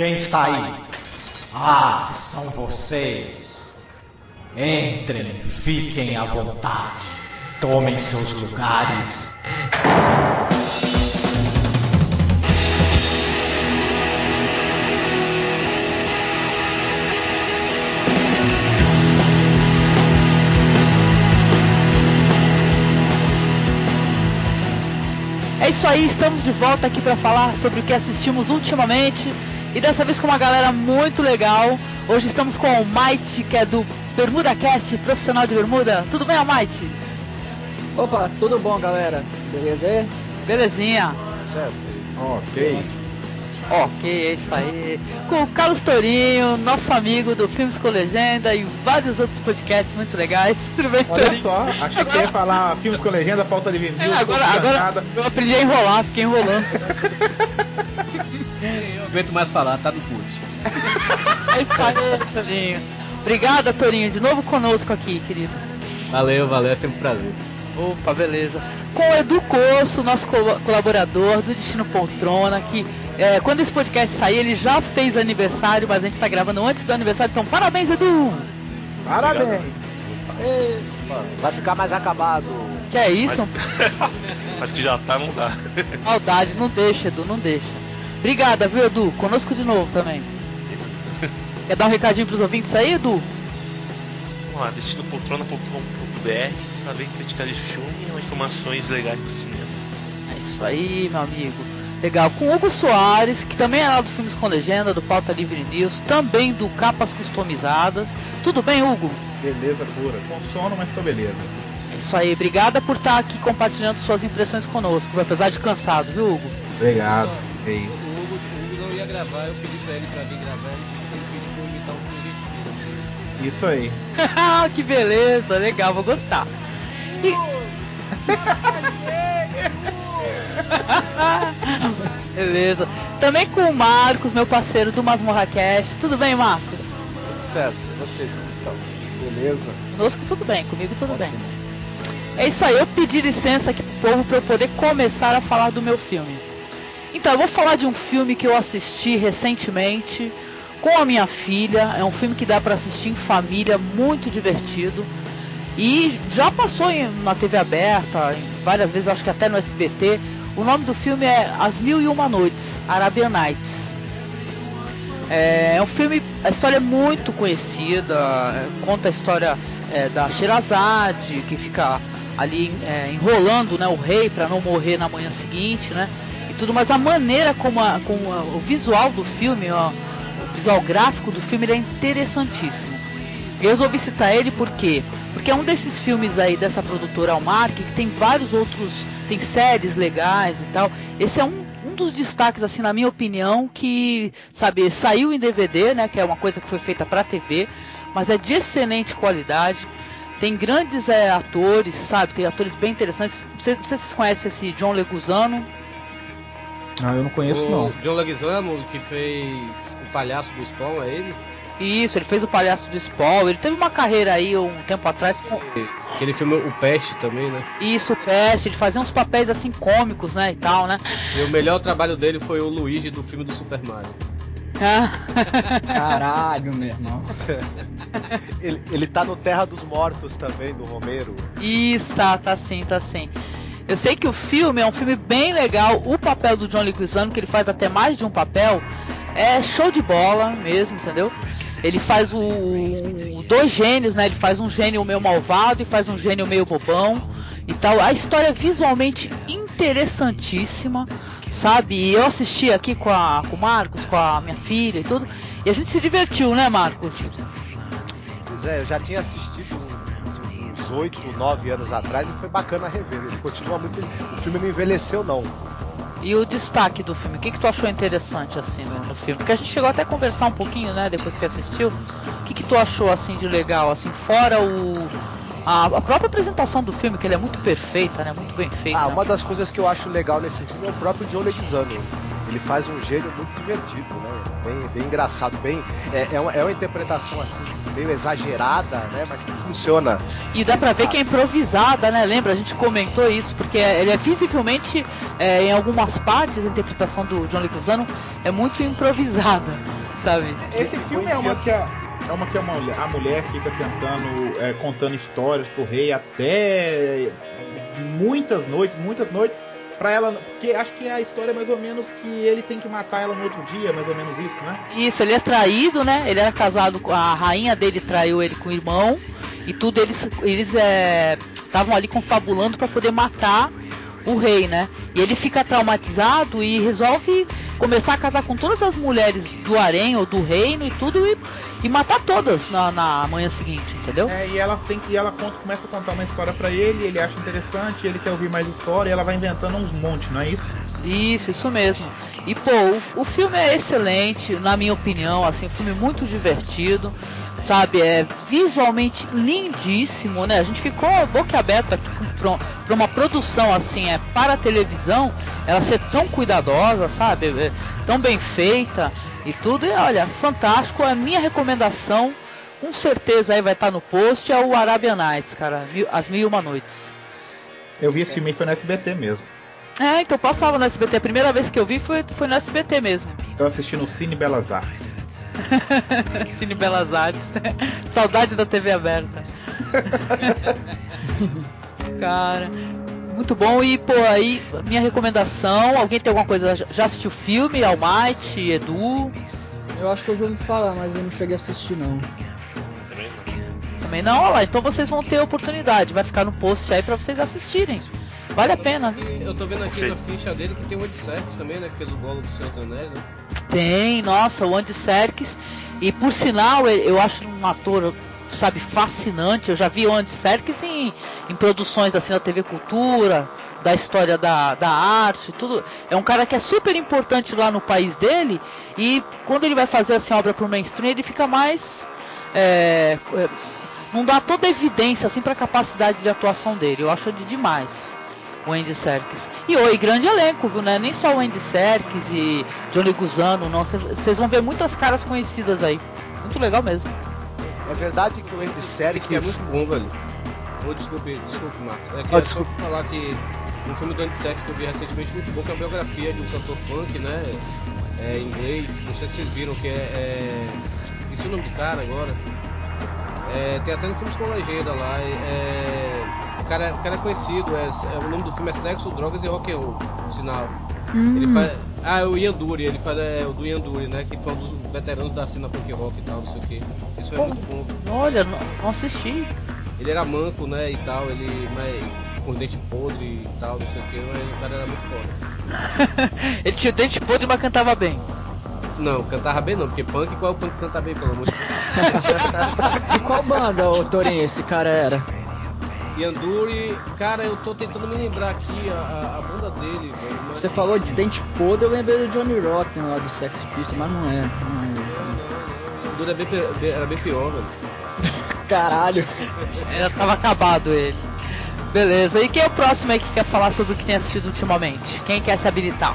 Quem está aí? Ah, são vocês. Entrem, fiquem à vontade. Tomem seus lugares. É isso aí, estamos de volta aqui para falar sobre o que assistimos ultimamente e dessa vez com uma galera muito legal. Hoje estamos com o Might, que é do Bermuda Cast, profissional de bermuda. Tudo bem, Might? Opa, tudo bom, galera? Beleza aí? Belezinha. Certo. Ok. Ok, é isso aí. Com o Carlos Tourinho, nosso amigo do Filmes com Legenda e vários outros podcasts muito legais. Tudo bem, Olha Tourinho? só, achei que você ia falar filmes com legenda, pauta de vinil, É, agora, agora eu aprendi a enrolar, fiquei enrolando. Não aguento mais falar, tá no put. É isso aí, Tourinho. Obrigada, Tourinho, de novo conosco aqui, querido. Valeu, valeu, é sempre um prazer. Opa, beleza. Com o Edu Coço, nosso co- colaborador do Destino Poltrona, que é, quando esse podcast sair, ele já fez aniversário, mas a gente tá gravando antes do aniversário, então parabéns, Edu! Parabéns. Ei, Vai ficar mais acabado. Que é isso? Mas que já tá, não dá. Maldade, não deixa, Edu, não deixa. Obrigada, viu, Edu? Conosco de novo também. Quer dar um recadinho pros ouvintes aí, Edu? Vamos lá, destinopoltrona.com.br pra ver críticas de filme e informações legais do cinema. É isso aí, meu amigo. Legal. Com o Hugo Soares, que também é lá do Filmes com Legenda, do Pauta Livre News, também do Capas Customizadas. Tudo bem, Hugo? Beleza pura. Com sono, mas tô beleza. É isso aí. Obrigada por estar aqui compartilhando suas impressões conosco, apesar de cansado, viu, Hugo? Obrigado. É O isso. Hugo, o Hugo não ia gravar, eu pedi pra ele pra vir gravar, ele pediu pra eu imitar um Isso aí. que beleza, legal, vou gostar. E- beleza. Também com o Marcos, meu parceiro do Masmorra Cast. Tudo bem, Marcos? Tudo certo. E vocês como estão? Beleza. Conosco tudo bem, comigo tudo bem. É isso aí, eu pedi licença aqui pro povo para eu poder começar a falar do meu filme. Então, eu vou falar de um filme que eu assisti recentemente com a minha filha. É um filme que dá para assistir em família, muito divertido. E já passou em- na TV aberta, várias vezes, acho que até no SBT. O nome do filme é As Mil e Uma Noites, Arabian Nights. É, é um filme, a história é muito conhecida, conta a história é, da Sherazade, que fica ali é, enrolando né, o rei para não morrer na manhã seguinte, né? E tudo, mas a maneira como, a- como a- o visual do filme, ó, o visual gráfico do filme, ele é interessantíssimo. Eu resolvi citar ele por quê? Porque é um desses filmes aí dessa produtora Almar que tem vários outros, tem séries legais e tal. Esse é um, um dos destaques, assim, na minha opinião, que, sabe, saiu em DVD, né? Que é uma coisa que foi feita pra TV, mas é de excelente qualidade. Tem grandes é, atores, sabe? Tem atores bem interessantes. Você- Não sei se vocês conhecem esse John Leguizano. Ah, eu não conheço o não. John Leguizamo, que fez o palhaço do Spawn, é ele? Isso, ele fez o Palhaço do Spawn. Ele teve uma carreira aí um tempo atrás com Aquele filme O Peste também, né? isso, Peste. Ele fazia uns papéis assim cômicos, né? E tal, né? E o melhor trabalho dele foi o Luigi do filme do Super Mario. Caralho, meu irmão. Ele, ele tá no Terra dos Mortos também, do Romero. Isso, tá, tá sim, tá sim. Eu sei que o filme é um filme bem legal. O papel do John Leguizamo, que ele faz até mais de um papel, é show de bola mesmo, entendeu? Ele faz o, o- dois gênios, né? Ele faz um gênio meio malvado e faz um gênio meio bobão e tal. A história é visualmente interessantíssima, sabe? E eu assisti aqui com, a, com o Marcos, com a minha filha e tudo, e a gente se divertiu, né, Marcos? Pois é, eu já tinha assistido uns, uns 8, 9 anos atrás e foi bacana rever. Ele continua muito. O filme não envelheceu, não. E o destaque do filme, o que, que tu achou interessante assim no, no filme? Porque a gente chegou até a conversar um pouquinho, né, depois que assistiu. O que, que tu achou assim de legal, assim, fora o a, a própria apresentação do filme, que ele é muito perfeita, né, muito bem feita. Ah, uma das coisas que eu acho legal nesse filme é o próprio John Leguizamo. Ele faz um gênio muito divertido, né? Bem, bem engraçado, bem. É, é, uma, é uma interpretação assim, meio exagerada, né? Mas que funciona. E dá pra ver que é improvisada, né? Lembra? A gente comentou isso, porque ele é visivelmente, é, em algumas partes, a interpretação do John Leguizamo é muito improvisada. sabe? Esse filme é uma que a, é uma que a mulher, a mulher fica tentando, é, contando histórias pro rei até muitas noites, muitas noites, pra ela. Porque acho que a história é mais ou menos que ele tem que matar ela no outro dia, mais ou menos isso, né? Isso, ele é traído, né? Ele era casado com a rainha dele, traiu ele com o irmão e tudo eles eles estavam é, ali confabulando para poder matar o rei, né? E ele fica traumatizado e resolve começar a casar com todas as mulheres do harém ou do reino e tudo e, e matar todas na, na, manhã seguinte, entendeu? É, e ela tem que ela conta, começa a contar uma história para ele, ele acha interessante, ele quer ouvir mais história e ela vai inventando uns montes, não é isso? Isso, isso mesmo. E pô, o, o filme é excelente, na minha opinião, assim, um filme muito divertido, sabe? É visualmente lindíssimo, né? A gente ficou boca aberta aqui para uma produção assim, é para a televisão, ela ser tão cuidadosa, sabe? É, tão bem feita e tudo. E olha, fantástico. A minha recomendação, com certeza aí vai estar no post, é o Arabian Nights, cara. As Mil e Uma Noites. Eu vi esse filme foi no SBT mesmo. É, então passava no SBT. A primeira vez que eu vi foi, foi no SBT mesmo. Eu assisti no Cine Belas Artes. Cine Belas Artes. Saudade da TV aberta. Cara, muito bom. E, pô, aí, minha recomendação: alguém tem alguma coisa? Já assistiu o filme? Almighty, Edu? Eu acho que eu já ouvi falar, mas eu não cheguei a assistir, não. Também não. Também não? Olha lá, então vocês vão ter a oportunidade. Vai ficar no post aí pra vocês assistirem. Vale a pena. Eu tô vendo aqui na ficha dele que tem o Andy Serkis também, né? Que fez o bolo do Anéis, né? Tem, nossa, o Andy Serkis. E por sinal, eu acho um ator sabe, fascinante. Eu já vi o Andy Serkis em, em produções assim da TV Cultura, da história da, da arte, tudo. É um cara que é super importante lá no país dele e quando ele vai fazer assim obra pro mainstream, ele fica mais é, é não dá toda a evidência assim para a capacidade de atuação dele. Eu acho de demais o Andy Serkis. E oi, grande elenco, viu, né? Nem só o Andy Serkis e Johnny Guzano, não. Vocês vão ver muitas caras conhecidas aí. Muito legal mesmo. É verdade que o Andy Serkis... é muito bom, velho. Oh, desculpe, desculpe, Marcos. É que oh, é só falar que um filme do Serkis que eu vi recentemente muito bom, que é a biografia de um cantor funk, né? É, em inglês, não sei se vocês viram, que é... é... Esqueci o nome do cara agora. É, tem até no filme com legenda lá. É, o, cara, o cara é conhecido, é, é, o nome do filme é Sexo, Drogas e Rock and Roll, sinal. Hum. Ele faz, ah, é o Ian Dury, ele faz é, o do Ian Dury, né? Que foi um dos veteranos da cena punk rock e tal, não sei o que. Isso foi muito bom. Olha, não, não assisti. Ele era manco, né, e tal, ele mas, com dente podre e tal, não sei o que, mas o cara era muito foda. ele tinha dente podre, mas cantava bem. Não, cantava bem não, porque punk, qual é o punk que canta bem, pelo amor de Deus? De qual banda, ô Torinho, esse cara era? Yanduri, cara, eu tô tentando me lembrar aqui a, a banda dele, velho. Mas... Você falou de Dente Podre, eu lembrei do Johnny Rotten lá do Sex Pistols, mas não é. Não, é. Yanduri era bem, era bem pior, velho. Caralho. É, tava acabado ele. Beleza, e quem é o próximo aí que quer falar sobre o que tem assistido ultimamente? Quem quer se habilitar?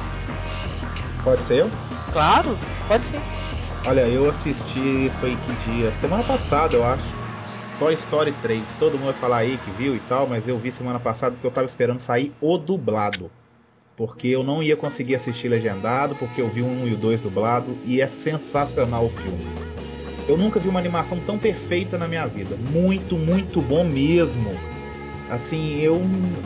Pode ser eu? Claro, pode ser. Olha, eu assisti, foi que dia? Semana passada, eu acho Toy Story 3. Todo mundo vai falar aí que viu e tal, mas eu vi semana passada porque eu tava esperando sair o dublado. Porque eu não ia conseguir assistir legendado, porque eu vi o 1 e o 2 dublado e é sensacional o filme. Eu nunca vi uma animação tão perfeita na minha vida. Muito, muito bom mesmo. Assim, eu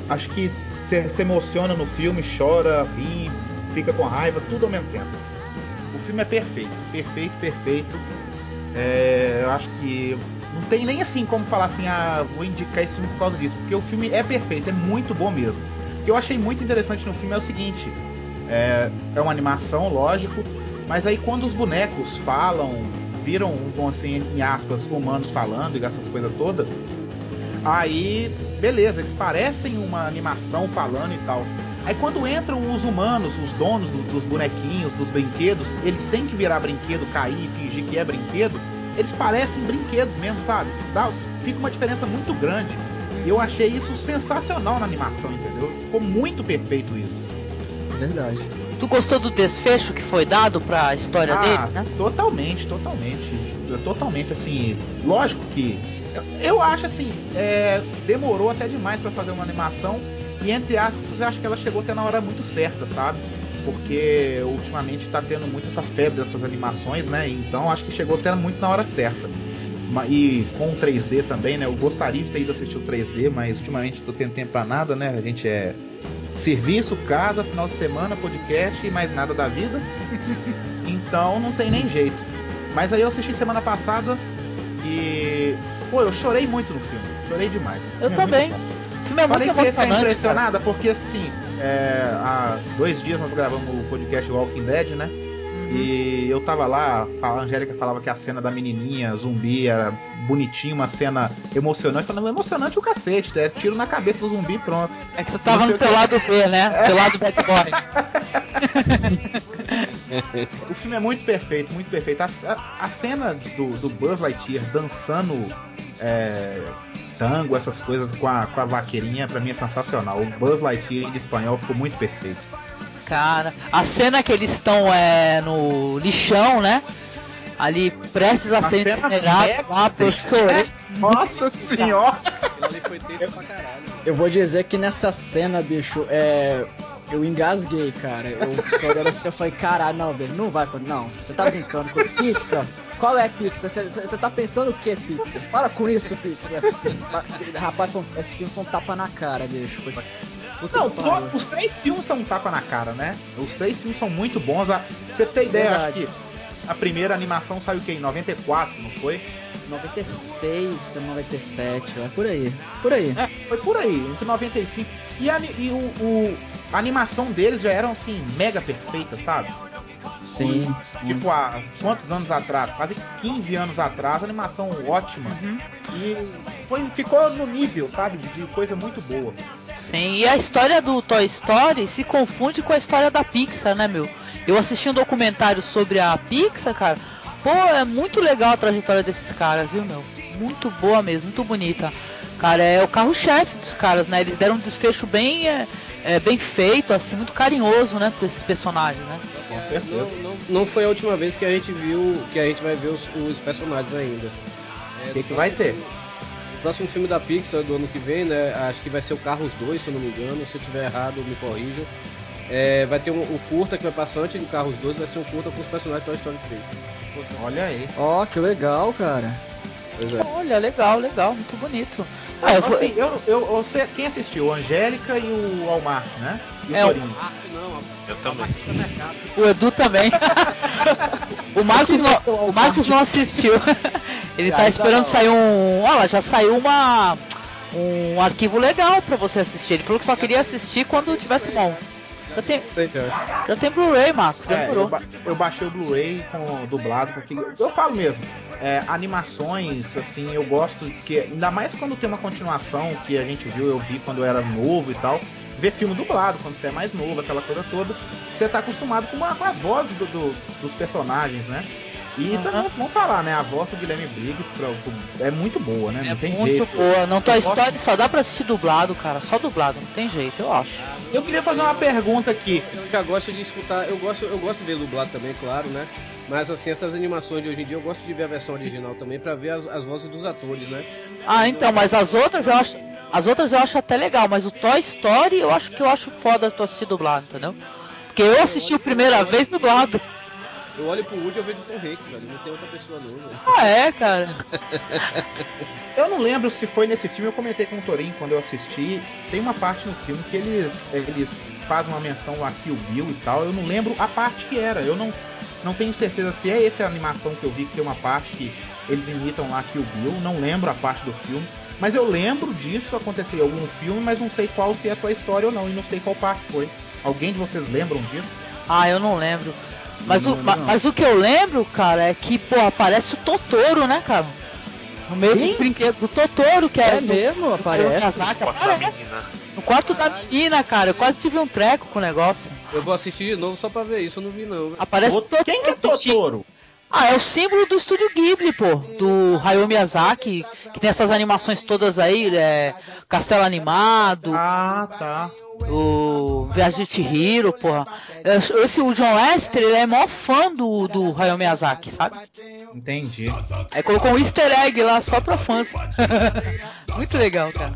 acho que você se emociona no filme, chora, ri, fica com raiva, tudo ao mesmo tempo. O filme é perfeito, perfeito, perfeito. É, eu acho que não tem nem assim como falar assim, ah, vou indicar esse filme por causa disso, porque o filme é perfeito, é muito bom mesmo. O que eu achei muito interessante no filme é o seguinte: é, é uma animação, lógico, mas aí quando os bonecos falam, viram, assim, em aspas, humanos falando e essas coisas todas, aí, beleza, eles parecem uma animação falando e tal. Aí quando entram os humanos, os donos do, dos bonequinhos, dos brinquedos, eles têm que virar brinquedo, cair e fingir que é brinquedo eles parecem brinquedos mesmo, sabe? Dá, fica uma diferença muito grande. Eu achei isso sensacional na animação, entendeu? Ficou muito perfeito isso. É verdade. Tu gostou do desfecho que foi dado para a história ah, deles, né? Totalmente, totalmente. Totalmente, assim. Lógico que. Eu, eu acho assim. É, demorou até demais para fazer uma animação. E entre aspas, eu acho que ela chegou até na hora muito certa, sabe? Porque ultimamente está tendo muito essa febre dessas animações, né? Então acho que chegou até muito na hora certa. E com o 3D também, né? Eu gostaria de ter ido assistir o 3D, mas ultimamente estou tendo tempo para nada, né? A gente é serviço, casa, final de semana, podcast e mais nada da vida. então não tem nem jeito. Mas aí eu assisti semana passada e. Pô, eu chorei muito no filme. Chorei demais. Eu é também. O filme é Falei muito que você ia ficar emocionante. impressionada cara. porque assim, é, há dois dias nós gravamos o podcast Walking Dead, né? Uhum. E eu tava lá, a Angélica falava que a cena da menininha zumbi era bonitinha, uma cena emocionante. Falando, emocionante o cacete, é tiro na cabeça do zumbi e pronto. É que você tava no que- teu lado B, né? Teu lado bad boy. O filme é muito perfeito, muito perfeito. A, a- a cena do, do Buzz Lightyear dançando é, tango, essas coisas com a, com a vaqueirinha, pra mim é sensacional. O Buzz Lightyear em espanhol ficou muito perfeito. Cara, a cena que eles estão é, no lixão, né? Ali prestes a ser cena incinerado lá chorei. Nossa senhora! Caralho. Eu vou dizer que nessa cena, bicho, é. Eu engasguei, cara. Eu fiquei olhando assim, eu falei, caralho, não, velho, não vai, não. Você tá brincando com Pixar? Qual é Pixar? Você tá pensando o que, Pixar? Para com isso, Pixar. Rapaz, esse filme foi um tapa na cara, bicho. Foi... Não, to- os três filmes são um tapa na cara, né? Os três filmes são muito bons. A- Você tem ideia, acho que a primeira animação saiu o quê? Em 94, não foi? 96, 97, é por aí. Por aí. É, foi por aí, entre 95. E, a, e o, o- a animação deles já eram assim, mega perfeita, sabe? Sim. Tipo, há quantos anos atrás? Quase 15 anos atrás, animação ótima. E foi, ficou no nível, sabe? De, de coisa muito boa. Sim, e a história do Toy Story se confunde com a história da Pixar, né, meu? Eu assisti um documentário sobre a Pixar, cara. Pô, é muito legal a trajetória desses caras, viu, meu? Muito boa mesmo, muito bonita. Cara, é o carro-chefe dos caras, né? Eles deram um desfecho bem, é, é, bem feito, assim, muito carinhoso, né, pra esses personagens, né? Certeza. Não, não, não foi a última vez que a gente viu, que a gente vai ver os, os personagens ainda. É, O que, que vai ter? O próximo filme da Pixar do ano que vem, né? Acho que vai ser o Carros 2, se eu não me engano. Se eu tiver errado, me corrijam. É, vai ter um, o curta que vai passar antes do Carros 2, vai ser um curta com os personagens Toy Story 3. Olha aí. Ó, que legal, cara. Pois é. Olha, legal, legal, muito bonito. Ah, eu vou- Assim, eu, eu, você, quem assistiu? Angélica e o Walmart, né? E o É, o- Torinho. Ah, não, Eu também. O Edu também. o Marcos não, o Marcos não assistiu. Ele tá esperando sair um. Olha, já saiu uma um arquivo legal pra você assistir. Ele falou que só queria assistir quando tivesse bom. Já tem, já tem Blu-ray, Marcos. É, eu, ba- eu baixei o Blu-ray com dublado, porque eu falo mesmo, é, animações, assim, eu gosto que, ainda mais quando tem uma continuação que a gente viu, eu vi quando eu era novo e tal, ver filme dublado, quando você é mais novo, aquela coisa toda, você tá acostumado com, uma- com as vozes do- do- dos personagens, né? E Aham. também vamos falar, né? A voz do Guilherme Briggs pra- pro- é muito boa, né? Não É tem muito jeito. boa. Não Toy Eu gosto- Story só dá pra assistir dublado, cara. Só dublado, não tem jeito, eu acho. Eu queria fazer uma pergunta aqui. Eu já gosto de escutar, eu gosto, eu gosto de ver dublado também, claro, né? Mas assim, essas animações de hoje em dia eu gosto de ver a versão original também pra ver as, as vozes dos atores, né? Ah, então, mas as outras eu acho. As outras eu acho até legal, mas o Toy Story eu acho que eu acho foda tu assistir dublado, entendeu? Porque eu assisti a primeira vez dublado. Eu olho pro Woody e eu vejo o Tom Hanks, velho. Não tem outra pessoa não, velho. Ah, é, cara. Eu não lembro se foi nesse filme, eu comentei com o Torinho quando eu assisti. Tem uma parte no filme que eles, eles fazem uma menção a Kill Bill e tal. Eu não lembro a parte que era. Eu não, não tenho certeza se é essa animação que eu vi que tem uma parte que eles imitam lá Kill Bill. Não lembro a parte do filme. Mas eu lembro disso acontecer em algum filme, mas não sei qual se é a tua história ou não. E não sei qual parte foi. Alguém de vocês lembram disso? Ah, eu não lembro. Mas, Não o, não. mas o que eu lembro, cara, é que, pô, aparece o Totoro, né, cara? No meio Quem? dos brinquedos. O Totoro, que é, É mesmo? Aparece? Miyazaki, Quarto da aparece. menina. No quarto da menina, cara. Eu quase tive um treco com o negócio. Eu vou assistir de novo só pra ver isso, eu não vi não. Aparece o Totoro. Quem que é. Totoro? Ah, é o símbolo do estúdio Ghibli, pô. Do Hayao Miyazaki, que tem essas animações todas aí, é, Castelo Animado, Ah, tá. o Viagem de Chihiro, porra. Esse, o John Lester, ele é maior fã do, do Hayao Miyazaki, sabe? Entendi. Aí colocou um easter egg lá só pra fãs. Muito legal, cara.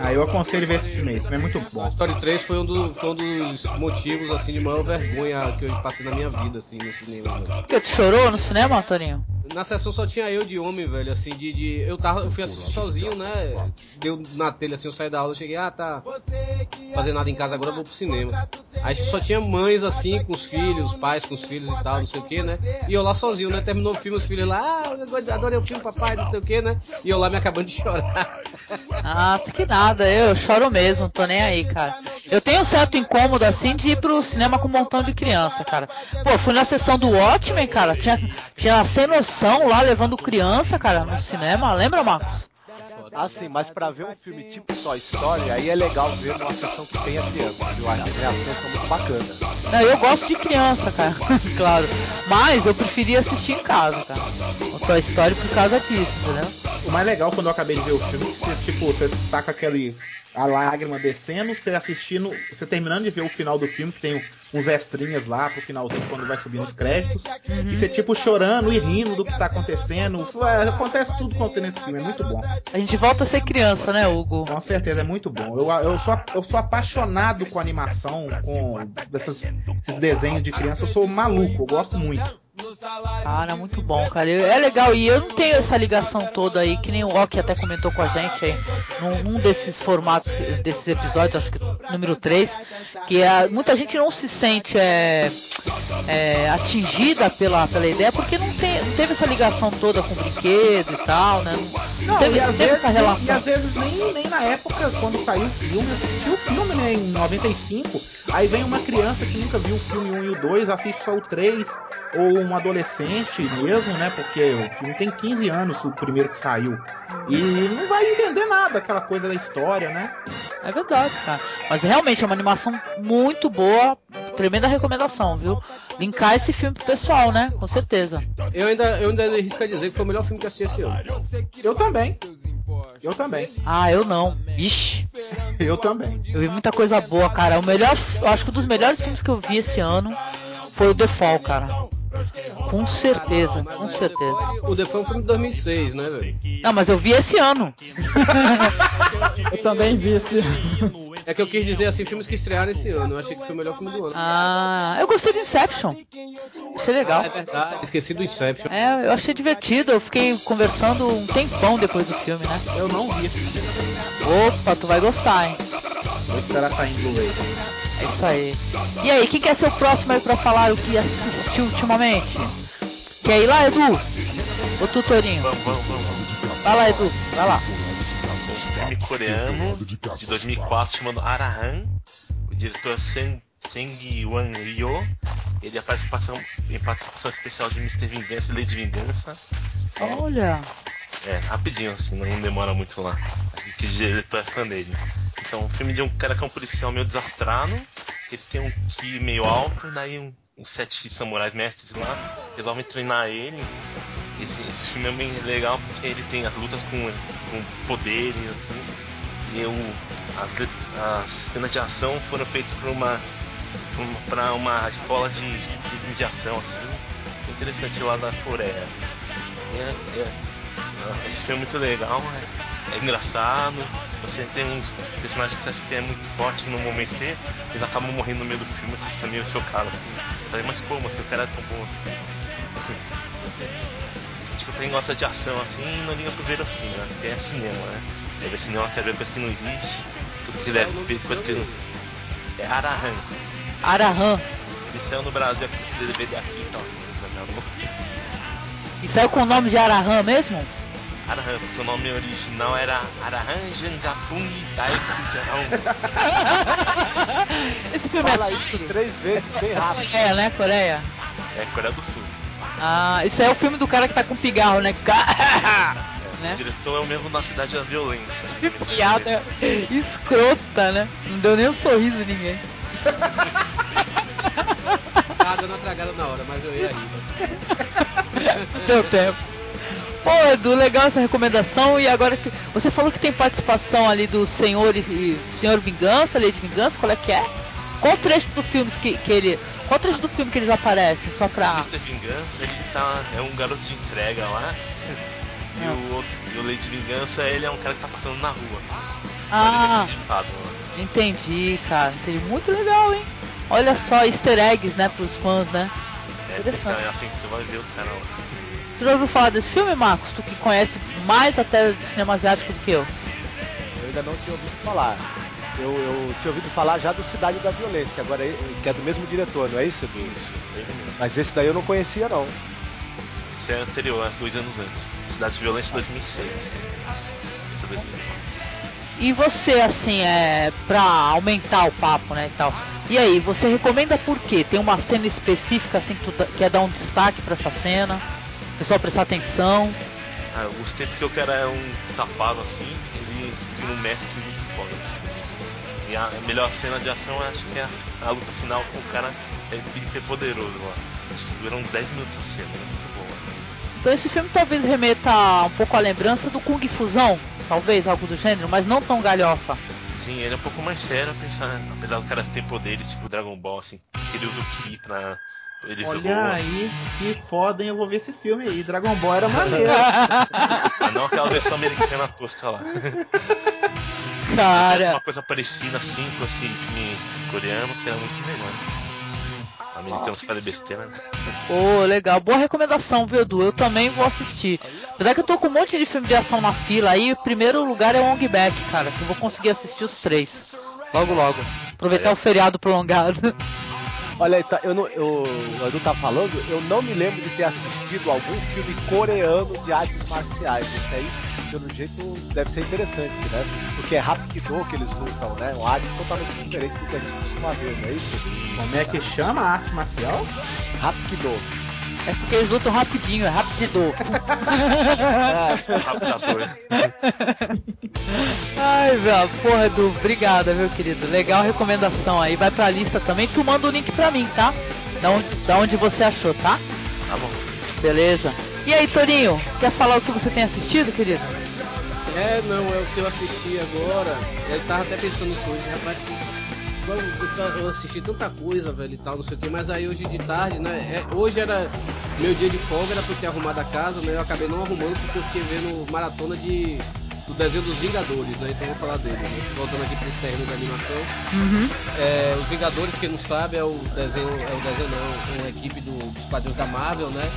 Ah, eu aconselho ver esse filme aí, esse filme é muito bom. Story 3 foi um, do, foi um dos motivos, assim, de maior vergonha que eu passei na minha vida, assim, no cinema. Tu chorou no cinema, Toninho? Na sessão só tinha eu de homem, velho, assim, de. de eu tava. Eu fui assistir sozinho, né? Deu na telha assim, eu saí da aula, eu cheguei, ah, tá. Fazer nada em casa agora, eu vou pro cinema. Aí só tinha mães assim, com os filhos, pais com os filhos e tal, não sei o que, né? E eu lá sozinho, né? Terminou o filme, os filhos lá, ah, eu adorei o filme, papai, não sei o que, né? E eu lá me acabando de chorar. Nossa, que nada, eu choro mesmo, tô nem aí, cara. Eu tenho um certo incômodo assim de ir pro cinema com um montão de criança, cara. Pô, fui na sessão do Watchmen, cara, tinha, tinha sem noção lá levando criança, cara, no cinema, lembra, Marcos? Ah, sim, mas pra ver um filme tipo Toy Story, aí é legal ver numa sessão que tenha criança, viu? As reações são muito bacanas. Não, eu gosto de criança, cara, claro. Mas eu preferia assistir em casa, cara. O Toy Story por causa disso, entendeu? O mais legal quando eu acabei de ver o filme, é que você, tipo, você tá com aquele a lágrima descendo, você assistindo, você terminando de ver o final do filme, que tem uns extrinhas lá pro finalzinho quando vai subindo os créditos, uhum. e você tipo chorando e rindo do que tá acontecendo. É, acontece tudo com você nesse filme, é muito bom. A gente volta a ser criança, né, Hugo? Com certeza, é muito bom. Eu, eu, sou, eu sou apaixonado com animação, com esses desenhos de criança, eu sou maluco, eu gosto muito. Cara, muito bom, cara. É legal, e eu não tenho essa ligação toda aí, que nem o Rock até comentou com a gente aí, num, num desses formatos, desses episódios, acho que número 3, que é, muita gente não se sente é, é, atingida pela, pela ideia porque não, tem, não teve essa ligação toda com o brinquedo e tal, né? Não, não teve, às teve vezes, essa relação. e às vezes nem, nem na época, quando saiu o filme, assistiu o filme, né, em 95, aí vem uma criança que nunca viu o filme 1 e o 2, assiste só o 3 ou um adolescente mesmo, né? Porque o filme tem 15 anos, o primeiro que saiu. E não vai entender nada aquela coisa da história, né? É verdade, cara. Mas realmente é uma animação muito boa. Tremenda recomendação, viu? Linkar esse filme pro pessoal, né? Com certeza. Eu ainda, eu ainda arrisco dizer que foi o melhor filme que assisti esse ano. Eu também. Eu também. Ah, eu não. Ixi. Eu também. Eu vi muita coisa boa, cara. O melhor, eu acho que um dos melhores filmes que eu vi esse ano foi o The Fall, cara. Com certeza, com certeza. O The Fall é um filme de 2006, né, velho? Não, mas eu vi esse ano. eu também vi esse ano. É que eu quis dizer assim, filmes que estrearam esse ano. Eu achei que foi o melhor filme do ano. Ah, eu gostei de Inception. Achei legal. Ah, é verdade, esqueci do Inception. É, eu achei divertido. Eu fiquei conversando um tempão depois do filme, né? Eu não vi esse filme. Opa, tu vai gostar, hein? Vou esperar sair em Blu-ray. É isso aí. E aí, quem quer ser o próximo aí pra falar o que assistiu ultimamente? Quer ir lá, Edu? O tutorinho. Vamos, vamos, vamos. Vai lá, Edu. Vai lá. Um filme coreano de 2004 chamado Arahan. O diretor é Seng, Seng Wan Ryo. Ele é participação, em participação especial de Mr. Vingança e Lady Vingança. Olha! É, rapidinho assim, não demora muito lá. Que diretor é fã dele. Então, um filme de um cara que é um policial meio desastrado, ele tem um ki meio alto, e daí um, uns sete samurais mestres lá resolvem treinar ele. Esse, esse filme é bem legal porque ele tem as lutas com, com poderes, assim. E eu, as, as cenas de ação foram feitas por uma para uma escola de, de mediação assim interessante lá da Coreia é, é, esse filme é muito legal, é, é, engraçado. Você tem uns personagens que você acha que é muito forte não vão vencer, eles acabam morrendo no meio do filme, você fica meio chocado assim. Mas como assim, o cara é tão bom assim? tipo, quem gosta de ação assim não liga pro ver assim, né? Porque é cinema, né? Quer ver cinema, quer ver coisa que não existe, coisa que deve ver, coisa que. É Arahan. Arahan. Ele saiu no Brasil aqui do DVD aqui então. E saiu com o nome de Arahan mesmo? Arahan, porque o nome original era Arahan Jangapung Daikujahon. Esse filme é Fala é... isso três vezes, bem rápido. É, né, Coreia? É, Coreia do Sul. Ah, isso é o filme do cara que tá com pigarro, né? É, né? O diretor é o mesmo na Cidade da Violência. Que piada escrota, né? Não deu nem um sorriso a ninguém. Dando uma tragada na hora, mas eu ia rir. Deu tempo. Pô, Edu, legal essa recomendação. E agora que. Você falou que tem participação ali do Senhor e Senhor Vingança, Lei de Vingança, qual é que é? Qual trecho do filme que, que ele. Qual trecho do filme que eles aparecem? Só pra. Mr. Vingança, ele tá. É um garoto de entrega lá. E, ah. o, e o Lei de Vingança, ele é um cara que tá passando na rua. Assim. Ah, entendi, cara. Entendi. Muito legal, hein? Olha só, easter eggs, né, pros fãs, né? É, Interessante. Tu vai ver o canal. Tu já ouviu falar desse filme, Marcos? Tu que conhece mais até do cinema asiático do que eu. Eu ainda não tinha ouvido falar. Eu, eu tinha ouvido falar já do Cidade da Violência, agora que é do mesmo diretor, não é isso? Isso, Mas esse daí eu não conhecia não. Esse é anterior, dois anos antes. Cidade de Violência 2006. Esse é 2009. E você, assim, é pra aumentar o papo, né, e tal. E aí, você recomenda por quê? Tem uma cena específica, assim, que tu quer dar um destaque para essa cena? O pessoal prestar atenção? Ah, eu gostei porque o cara é um tapado assim, ele tem um mestre muito foda. Assim. E a melhor cena de ação acho que é a, a luta final com o cara é hiper poderoso lá. Acho que dura uns 10 minutos a cena, é muito bom assim. Então esse filme talvez remeta um pouco à lembrança do Kung Fusão, talvez algo do gênero, mas não tão galhofa. Sim, ele é um pouco mais sério, pensar, apesar do cara ter poderes tipo Dragon Ball, assim, que ele usa o Ki pra. Ele Olha aí, que foda, hein? Eu vou ver esse filme aí. Dragon Ball era maneiro. Mas não aquela versão americana tosca lá. Cara. uma coisa parecida assim com esse filme coreano seria muito melhor. Americano que fala besteira, né? Ô, oh, legal. Boa recomendação, viu, Edu? Eu também vou assistir. Apesar que eu tô com um monte de filme de ação na fila aí, o primeiro lugar é o Ong Back, cara, que eu vou conseguir assistir os três. Logo, logo. Aproveitar é. o feriado prolongado. Olha, tá, eu não, eu, o Edu tá falando, eu não me lembro de ter assistido algum filme coreano de artes marciais. Esse aí pelo jeito deve ser interessante, né? Porque é Rapido que eles lutam, né? Um arte totalmente diferente do que a gente costuma ver, não é isso? Como é que chama a arte marcial? Rapido. É porque eles lutam rapidinho, é rapido. Ai, velho, porra, Edu, obrigada, viu, querido? Legal a recomendação aí, vai pra lista também. Tu manda o link pra mim, tá? Da onde, da onde você achou, tá? Tá bom. Beleza. E aí, Torinho, quer falar o que você tem assistido, querido? É, não, é o que eu assisti agora. Eu tava até pensando nisso hoje, rapaz. Eu assisti tanta coisa, velho, e tal, não sei o que, mas aí hoje de tarde, né? É, hoje era meu dia de folga, era pra eu ter arrumado a casa, né? Eu acabei não arrumando porque eu fiquei vendo maratona de do desenho dos Vingadores, né? Então vou falar dele. Né? Voltando aqui pro terreno da animação. Uhum. É, os Vingadores, quem não sabe, é o desenho, é o desenho não, uma equipe do, dos quadrinhos da Marvel, né?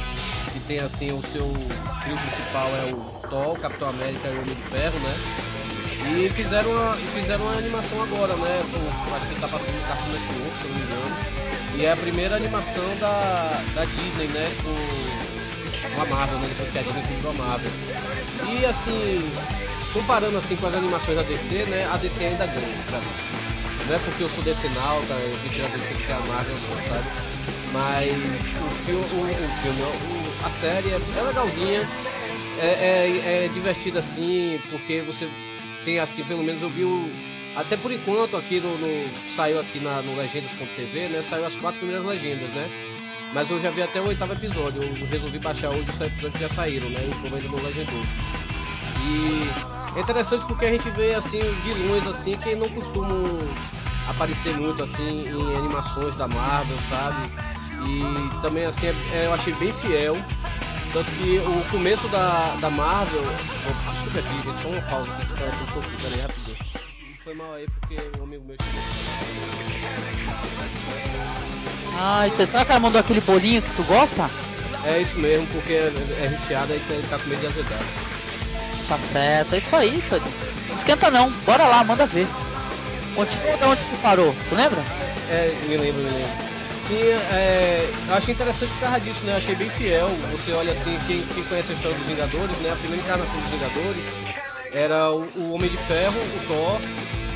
que tem assim o seu trio principal é o Thor, Capitão América e o Homem de Ferro, né? E fizeram uma, fizeram uma animação agora, né? Acho que tá passando no Cartoon Network, se não me engano. E é a primeira animação da, da Disney, né? Com, a Marvel, né? Depois que a Disney comprou a Marvel. E assim, comparando assim com as animações da DC, né? A DC ainda ganha pra mim. Não é porque eu sou DC Nauta, eu vi a DC que é a Marvel, sabe? Mas o filme, o, o filme o, a série é, é legalzinha, é, é, é divertida assim, porque você tem assim, pelo menos eu vi o. Até por enquanto aqui no, no saiu aqui na, no Legendas.tv, né? Saiu as quatro primeiras legendas, né? Mas eu já vi até o oitavo episódio. Eu resolvi baixar hoje os episódios já saíram, né? E o povo ainda não legendou. E é interessante porque a gente vê assim vilões assim que não costumam aparecer muito assim em animações da Marvel, sabe? E também assim, é, eu achei bem fiel. Tanto que o começo da, da Marvel. Oh, desculpa aqui, gente, só uma pausa aqui pra eu tô ficando aí rapidinho. Foi mal aí porque um amigo meu chegou. Ah, e você sabe que ela mandou aquele bolinho que tu gosta? É isso mesmo, porque é, é recheado e ele tá com medo de azedar. Tá certo, é isso aí, Tony. Não esquenta não, bora lá, manda ver. Continua de onde tu parou, tu lembra? É, me lembro, me lembro. Sim, é, eu achei interessante por causa disso, né? Eu achei bem fiel. Você olha assim, quem, quem conhece a história dos Vingadores, né? A primeira encarnação dos Vingadores era o, o Homem de Ferro, o Thor,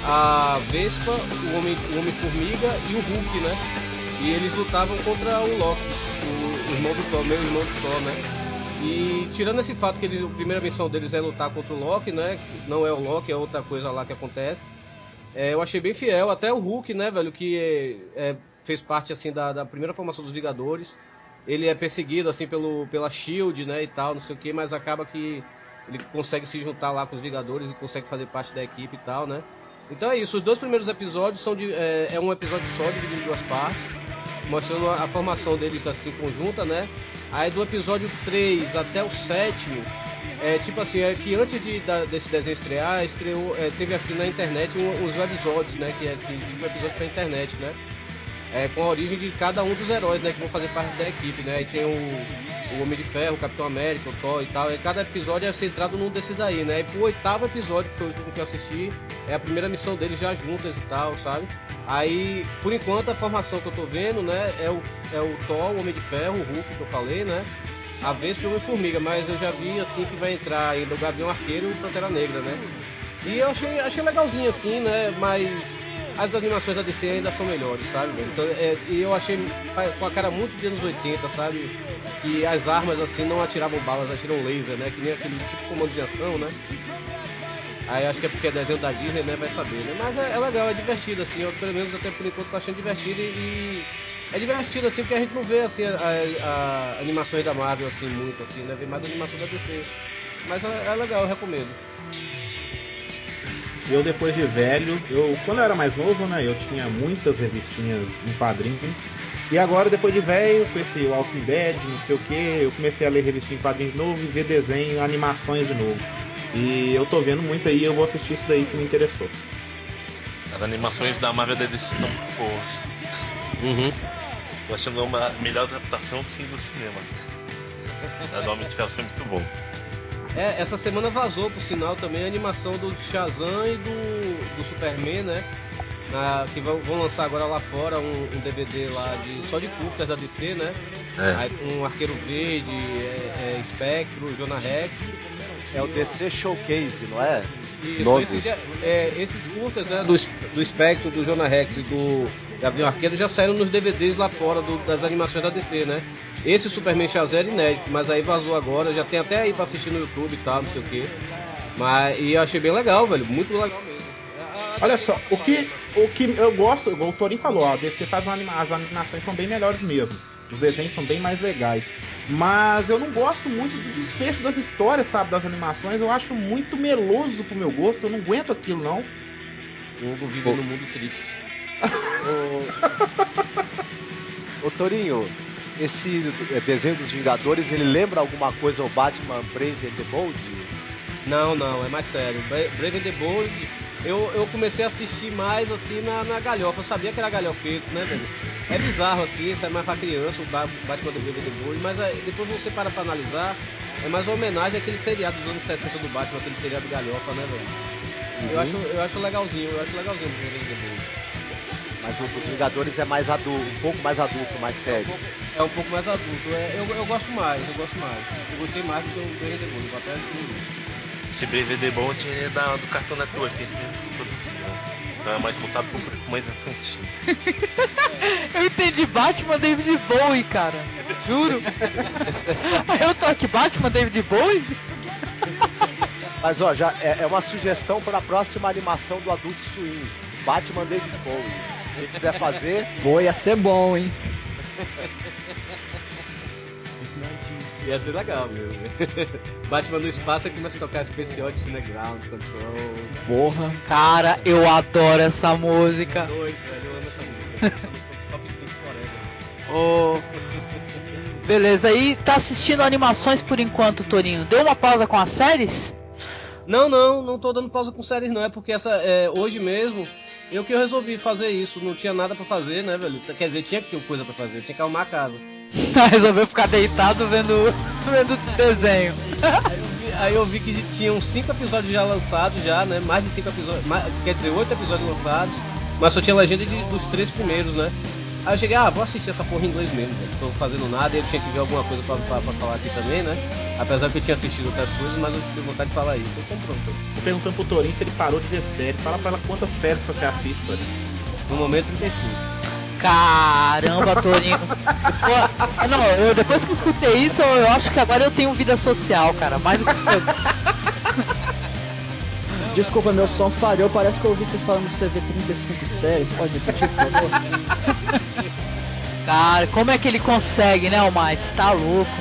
a Vespa, o Homem, o Homem Formiga e o Hulk, né? E eles lutavam contra o Loki, o, o irmão do Thor, meu irmão do Thor, né? E tirando esse fato que eles, a primeira missão deles é lutar contra o Loki, né? Não é o Loki, é outra coisa lá que acontece. É, eu achei bem fiel, até o Hulk, né, velho, que é, é fez parte assim da, da, primeira formação dos Vingadores. Ele é perseguido assim pelo pela Shield, né, e tal, não sei o que, mas acaba que ele consegue se juntar lá com os Vingadores e consegue fazer parte da equipe e tal, né? Então é isso. Os dois primeiros episódios são de é, é um episódio só dividido em duas partes, mostrando a, a formação deles assim conjunta, né? Aí do episódio 3 até o sétimo, é tipo assim, é que antes de, da, desse desenho estrear, estreou, é, teve assim na internet um, os episódios, né? Que é tipo um episódio pra internet, né? É, com a origem de cada um dos heróis, né? Que vão fazer parte da equipe, né? Aí tem o, o Homem de Ferro, o Capitão América, o Thor e tal. E cada episódio é centrado num desses daí, né? E pro oitavo episódio, que foi o último que eu assisti, é a primeira missão deles já juntas e tal, sabe? Aí, por enquanto, a formação que eu tô vendo, né? É o, é o Thor, o Homem de Ferro, o Hulk que eu falei, né? A Vespa e o Homem-Formiga, mas eu já vi assim que vai entrar ainda o Gavião Arqueiro e o Pantera Negra, né? E eu achei, achei legalzinho assim, né? Mas as animações da DC ainda são melhores, sabe? Então, é, e eu achei com a cara muito de anos 80, sabe? Que as armas assim não atiravam balas, atiram laser, né? Que nem aquele tipo de comando de ação, né? Aí acho que é porque é desenho da Disney, né? Vai saber, né? Mas é, é legal, é divertido, assim. Eu, pelo menos até por enquanto tô achando divertido e, é divertido, assim, porque a gente não vê, assim, a, a, a animações da Marvel, assim, muito, assim, né? Vê mais a animação da DC. Mas é, é legal, eu recomendo. Eu, depois de velho, eu quando eu era mais novo, né, eu tinha muitas revistinhas em quadrinho. E agora, depois de velho, com esse Walking Dead, não sei o que, eu comecei a ler revistinha em quadrinho de novo e ver desenho, animações de novo. E eu tô vendo muito aí, eu vou assistir isso daí que me interessou. As animações da Marvel da DC estão boas. Uhum. Tô achando uma melhor adaptação que do cinema. A do Homem de Ferro é muito bom. É, essa semana vazou, por sinal, também a animação do Shazam e do, do Superman, né? Na, que vão, vão, lançar agora lá fora um, um, DVD lá de, só de curtas da DC, né? É. Aí, um Arqueiro Verde, é, é, Spectro, Jonah Rex. É o DC Showcase, não é? Isso, esses, é, esses curtas né, do, do Spectro, do Jonah Rex e do Gavião Arqueiro já saíram nos DVDs lá fora do, das animações da DC, né? Esse Superman Shazam era inédito, mas aí vazou agora, já tem até aí pra assistir no YouTube e tal, não sei o que. Mas e eu achei bem legal, velho, muito legal mesmo. Olha só, o que, o que eu gosto, o Torin falou, ó, a DC faz uma anima as animações são bem melhores mesmo. Os desenhos são bem mais legais. Mas eu não gosto muito do desfecho das histórias, sabe, das animações. Eu acho muito meloso pro meu gosto, eu não aguento aquilo não. O Hugo vive no mundo triste. Ô, Ô Torinho, esse é, desenho dos Vingadores, ele lembra alguma coisa ao Batman Brave and the Bold? Não, não, é mais sério. Brave and the Bold, eu, eu comecei a assistir mais assim na, na galhofa. Eu sabia que era galhofeito, né, velho? É bizarro assim, isso é mais pra criança, o Batman do Brave and the Bold, mas é, depois você para pra analisar, é mais uma homenagem àquele seriado dos anos 60 do Batman, aquele seriado galhofa, né, velho? Uhum. Eu, acho, eu acho legalzinho, eu acho legalzinho o Brave and the Bold. Mas o dos Vingadores é mais adulto, um pouco mais adulto, mais sério. É um pouco, é um pouco mais adulto. É, eu, eu gosto mais, eu gosto mais. Eu gostei mais do que o Brave the Bold, até Esse Brave the Bold é da, do Cartoon Network, esse eles produziram. Então é mais voltado para o público mais infantil. eu entendi Batman David Bowie, cara. Juro. Aí eu tô aqui, Batman David Bowie? Mas ó, já é, é uma sugestão para a próxima animação do Adult Swim. Batman David Bowie. Se quiser fazer. Pô, ia ser bom, hein? Ia ser legal mesmo. Batman no espaço e começa a tocar especial de Cineground, Control. Porra. Cara, eu adoro essa música. Dois, velho, eu amo essa música. Top 5 forever. Oh. Beleza, aí tá assistindo animações por enquanto, Torinho. Deu uma pausa com as séries? Não, não, não tô dando pausa com séries não, é porque essa é, hoje mesmo eu que eu resolvi fazer isso, não tinha nada para fazer, né, velho? Quer dizer, tinha que ter coisa para fazer, tinha que arrumar a casa. Resolveu ficar deitado vendo, vendo desenho. aí, eu vi, aí eu vi que tinham cinco episódios já lançados, já, né? Mais de cinco episódios, mais, quer dizer, oito episódios lançados, mas só tinha legenda de, dos três primeiros, né? Aí eu cheguei, ah, vou assistir essa porra em inglês mesmo, velho. Tô fazendo nada e eu tinha que ver alguma coisa pra, pra, pra, falar aqui também, né? Apesar que eu tinha assistido outras coisas, mas eu tive vontade de falar isso. Então pronto. Tô perguntando pro Torinho se ele parou de ver série. Fala pra ela quantas séries você assiste, Torinho. No momento 35. Caramba, Torinho. Pô, não, eu, depois que escutei isso, eu, eu, acho que agora eu tenho vida social, cara. Mais do que Desculpa, meu som falhou. Parece que eu ouvi você falando que você vê 35 séries. Pode repetir, por favor? Cara, como é que ele consegue, né, o Mike? Tá louco.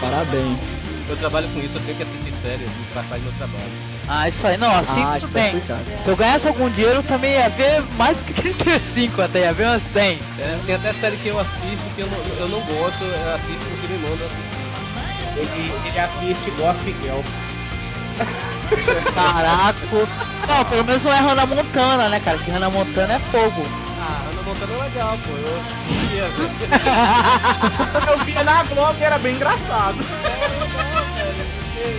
Parabéns. Eu trabalho com isso, eu tenho que assistir séries pra fazer meu trabalho. Ah, isso aí, não, assim ah, tudo bem. Se eu ganhasse algum dinheiro, eu também ia ver mais do que 35 até, ia ver umas 100. É, tem até série que eu assisto que eu não, eu não gosto, eu assisto porque me manda. Ele, ele assiste Gossip Girl. Caraca. Não, pelo menos não é Hannah Montana, né, cara? Que Hannah Montana é fogo. Ah, É legal, pô. Eu velho. Eu via na Globo e era bem engraçado.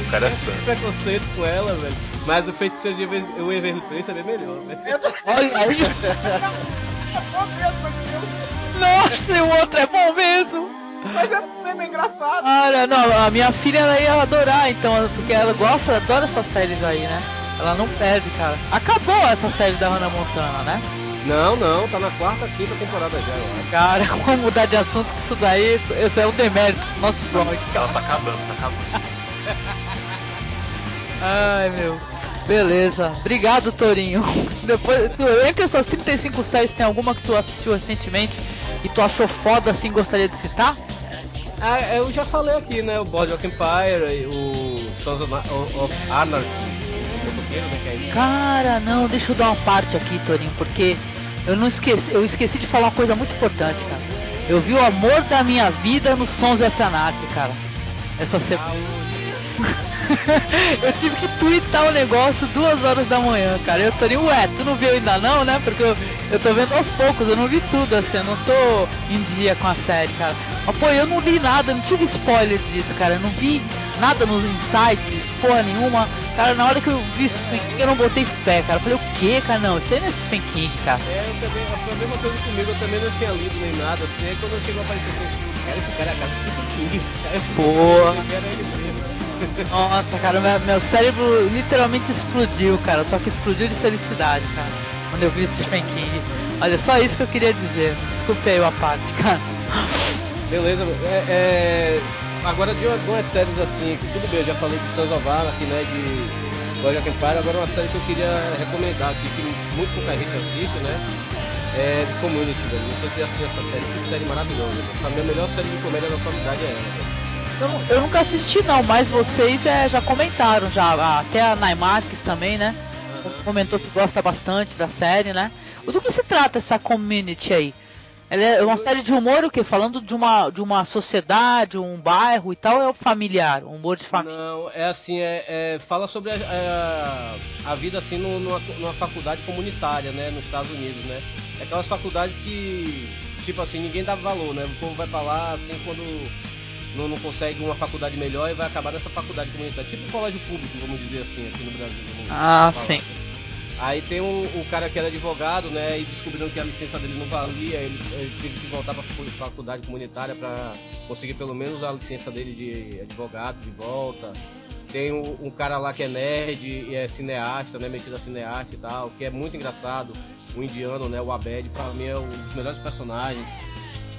O cara é fã. preconceito com ela, velho. Mas o feiticeiro de Ever- o Ever Place é bem melhor, velho. Olha isso. Nossa, e o outro é bom mesmo. Mas é bem engraçado. Olha, não, a minha filha ela ia adorar, então, porque ela gosta, adora essas séries aí, né? Ela não perde, cara. Acabou essa série da Hannah Montana, né? Não, não, tá na quarta, quinta temporada já, eu acho. Cara, vamos mudar de assunto que isso daí, isso, isso é um demérito do nosso blog, Ela tá acabando, tá acabando. Ai, meu. Beleza. Obrigado, Torinho. Depois, tu- entre essas 35 séries, tem alguma que tu assistiu recentemente e tu achou foda assim, gostaria de citar? Ah, eu já falei aqui, né? O Board of Empire, e o Sons of, of Anarchy, né? Cara, não, deixa eu dar uma parte aqui, Torinho, porque eu não esqueci, eu esqueci de falar uma coisa muito importante, cara. Eu vi o amor da minha vida no Sons of Anarchy, cara. Essa semana. eu tive que twittar o negócio duas horas da manhã, cara. Eu tô nem, ué, tu não viu ainda não, né? Porque eu, eu tô vendo aos poucos, eu não vi tudo, assim, eu não tô em dia com a série, cara. Mas, pô, eu não li nada, eu não tive spoiler disso, cara. Eu não vi nada nos insights, porra nenhuma. Cara, na hora que eu vi Stephen King, eu não botei fé, cara. Eu falei, o que, cara? Não, isso aí não é Stephen King, cara. É, eu também, foi a mesma coisa comigo, eu também não tinha lido nem nada, assim, aí quando chegou a aparecer assim, cara, esse cara é a cara do Stephen King, cara, eu Porra. Nossa, cara, meu, meu cérebro literalmente explodiu, cara. Só que explodiu de felicidade, cara. Quando eu vi Stephen King. Olha, só isso que eu queria dizer. Desculpe aí a parte, cara. Beleza, é, é, agora de umas, de umas séries assim, que tudo bem, eu já falei de Sons of Anarchy, né, de Bojack Empire, agora uma série que eu queria recomendar aqui, que muito pouca gente assiste, né, é de Community, velho, não sei se você assistiu essa série, que série maravilhosa, velho. pra mim a melhor série de comédia da atualidade é ela, velho. Eu, nu- eu nunca assisti, não, mas vocês é, já comentaram, já. Até a Naimax também, né? Comentou que gosta bastante da série, né? Do que se trata essa community aí? Ela é uma série de humor, o quê? Falando de uma, de uma sociedade, um bairro e tal, é o familiar, um humor de família. Não, é assim, é, é- fala sobre a, a, a vida assim no- numa, numa faculdade comunitária, né, nos Estados Unidos, né? É aquelas faculdades que, tipo assim, ninguém dá valor, né? O povo vai pra lá, assim, quando não, não consegue uma faculdade melhor e vai acabar nessa faculdade comunitária. Tipo colégio público, vamos dizer assim, aqui no Brasil. Ah, falar. sim. Aí tem um, o cara que era advogado, né? E descobriram que a licença dele não valia, ele, ele teve que voltar para faculdade comunitária para conseguir pelo menos a licença dele de advogado de volta. Tem um, um cara lá que é nerd e é cineasta, né? Metido a cineasta e tal, que é muito engraçado. O indiano, né? O Abed, pra mim é um dos melhores personagens.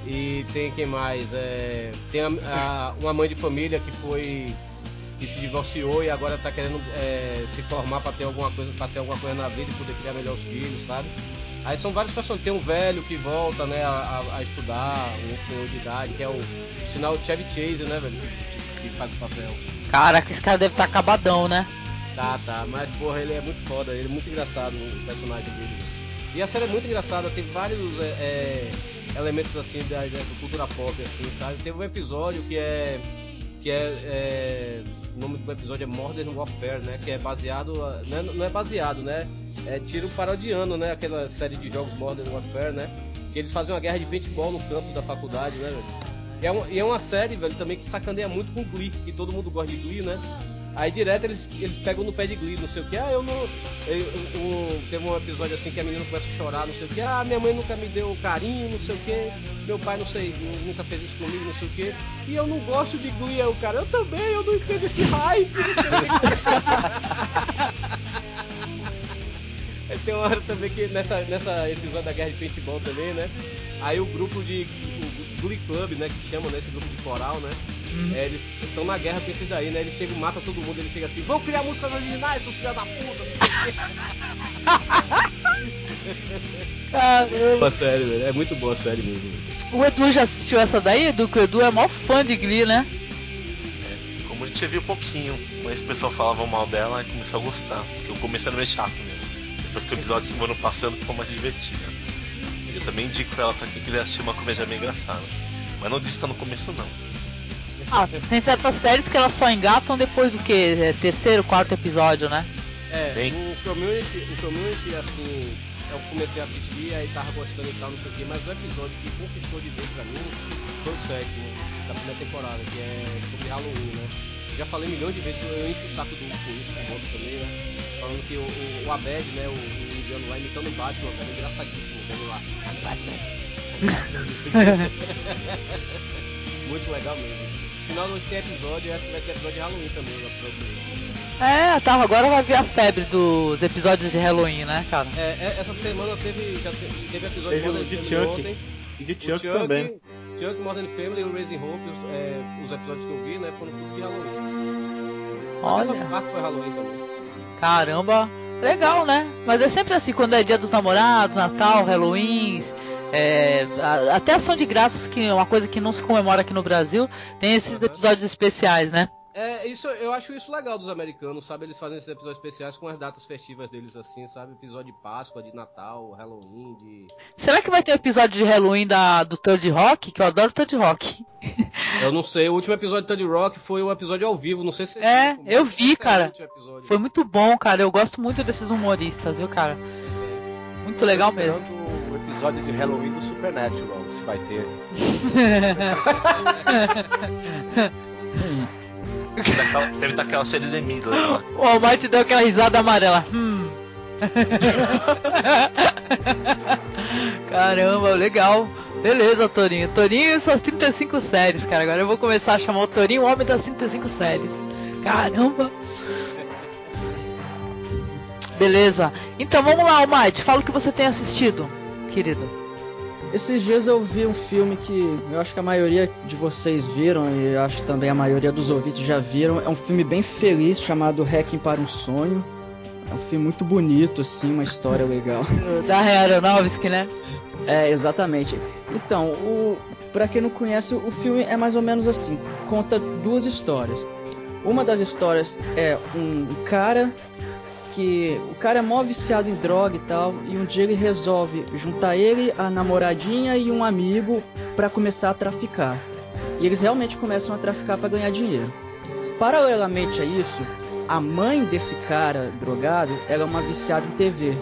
E tem quem mais? É, tem a- a- uma mãe de família que foi que se divorciou e agora tá querendo é, se formar para ter alguma coisa, para ser alguma coisa na vida e poder criar melhor os filhos, sabe? Aí são vários personagens. Tem um velho que volta, né, a, a- estudar, um senhor de idade, que é o sinal de Chevy Chase, né, velho? Que, que faz o papel. Caraca, esse cara deve estar acabadão, né? Tá, tá, mas porra, ele é muito foda, ele é muito engraçado o personagem dele. E a série é muito engraçada, tem vários é, é, elementos assim da, da cultura pop, assim, sabe? Teve um episódio que é. Que é, é, O nome do episódio é Modern Warfare, né? Que é baseado. Não é, não é baseado, né? É tiro parodiano, né? Aquela série de jogos Modern Warfare, né? Que eles fazem uma guerra de paintball no campus da faculdade, né, velho? E é, uma, e é uma série, velho, também que sacaneia muito com Glee, que todo mundo gosta de Glee, né? Aí direto eles, eles pegam no pé de Glee, não sei o que, ah, eu não. Eu, eu- eu- teve um episódio assim que a menina começa a chorar, não sei o que, ah, minha mãe nunca me deu carinho, não sei o que, meu pai não sei, nu- nunca fez isso comigo, não sei o que, e eu não gosto de Glee, o cara, eu também, eu não entendo esse hype, tem uma hora também que nessa, nessa episódio da guerra de paintball também, né? Aí o grupo de. O Glee Club, né? Que chamam, né? Esse grupo de coral, né? É, eles estão na guerra com esses daí, né? Eles chegam, matam todo mundo, eles chegam assim, vão criar músicas originais, seus filhos da puta, Caramba. série, velho. É muito boa a série mesmo. O Edu já assistiu essa daí, Edu? Que o Edu é maior fã de Glee, né? É, como a gente viu um pouquinho, mas o pessoal falava mal dela e começou a gostar. Porque o começo era meio chato mesmo. Depois que o episódio foram passando, ficou mais divertido. Eu também indico ela pra quem quiser assistir uma comédia meio engraçada. Mas não desista no começo não. Ah, tem certas séries que elas só engatam depois do que? É, terceiro, quarto episódio, né? É, Sim. o community, o community, assim, eu comecei a assistir, aí tava gostando e tal, não sei o quê, mas o episódio que conquistou de vez pra mim foi o sétimo da primeira temporada, que é sobre Halloween, né? Já falei milhões de vezes, eu encho o saco do com isso, com o outro também, né? Falando que o, o, o Abed, né, o, o indiano lá, imitando o Batman, velho, engraçadíssimo, vendo lá. Batman. Muito legal mesmo. Final não tem episódio, acho que vai ter episódio de Halloween também, é, tá, agora vai ver a febre dos episódios de Halloween, né, cara? É, é essa semana teve, já teve, teve episódio teve de Chuck. Ontem. E de Chuck, Chuck também. Chuck, Modern Family e o Raising Hope, os, é, os, episódios que eu vi, né, foram tudo de Halloween. Olha. Essa parte foi Halloween também. Caramba, legal, né? Mas é sempre assim, quando é dia dos namorados, Natal, Halloween, é, até ação de graças, que é uma coisa que não se comemora aqui no Brasil, tem esses episódios especiais, né? É, isso, eu acho isso legal dos americanos, sabe? Eles fazem esses episódios especiais com as datas festivas deles, assim, sabe? Episódio de Páscoa, de Natal, Halloween, de. Será que vai ter um episódio de Halloween da, do Third Rock? Que eu adoro Third Rock. Eu não sei, o último episódio do Third Rock foi o episódio ao vivo, não sei se É, viu, eu vi, cara. Foi muito bom, cara. Eu gosto muito desses humoristas, viu, cara? Muito legal mesmo. Episódio de Halloween do Supernatural, se vai ter. Deve estar aquela série de Midler lá. O Almighty deu aquela risada amarela. Hum. Caramba, legal. Beleza, Torinho. Torinho e suas 35 séries, cara. Agora eu vou começar a chamar o Torinho o homem das 35 séries. Caramba. Beleza. Então vamos lá, Almighty. Fala o que você tem assistido, querido. Esses dias eu vi um filme que eu acho que a maioria de vocês viram e acho também a maioria dos ouvintes já viram. É um filme bem feliz chamado Hacking para um Sonho. É um filme muito bonito, assim, uma história legal. Da Aronofsky, né? É, exatamente. Então, o para quem não conhece, o filme é mais ou menos assim, conta duas histórias. Uma das histórias é um cara que o cara é mó viciado em droga e tal, e um dia ele resolve juntar ele, a namoradinha e um amigo para começar a traficar. E eles realmente começam a traficar para ganhar dinheiro. Paralelamente a isso, a mãe desse cara drogado, ela é uma viciada em TV.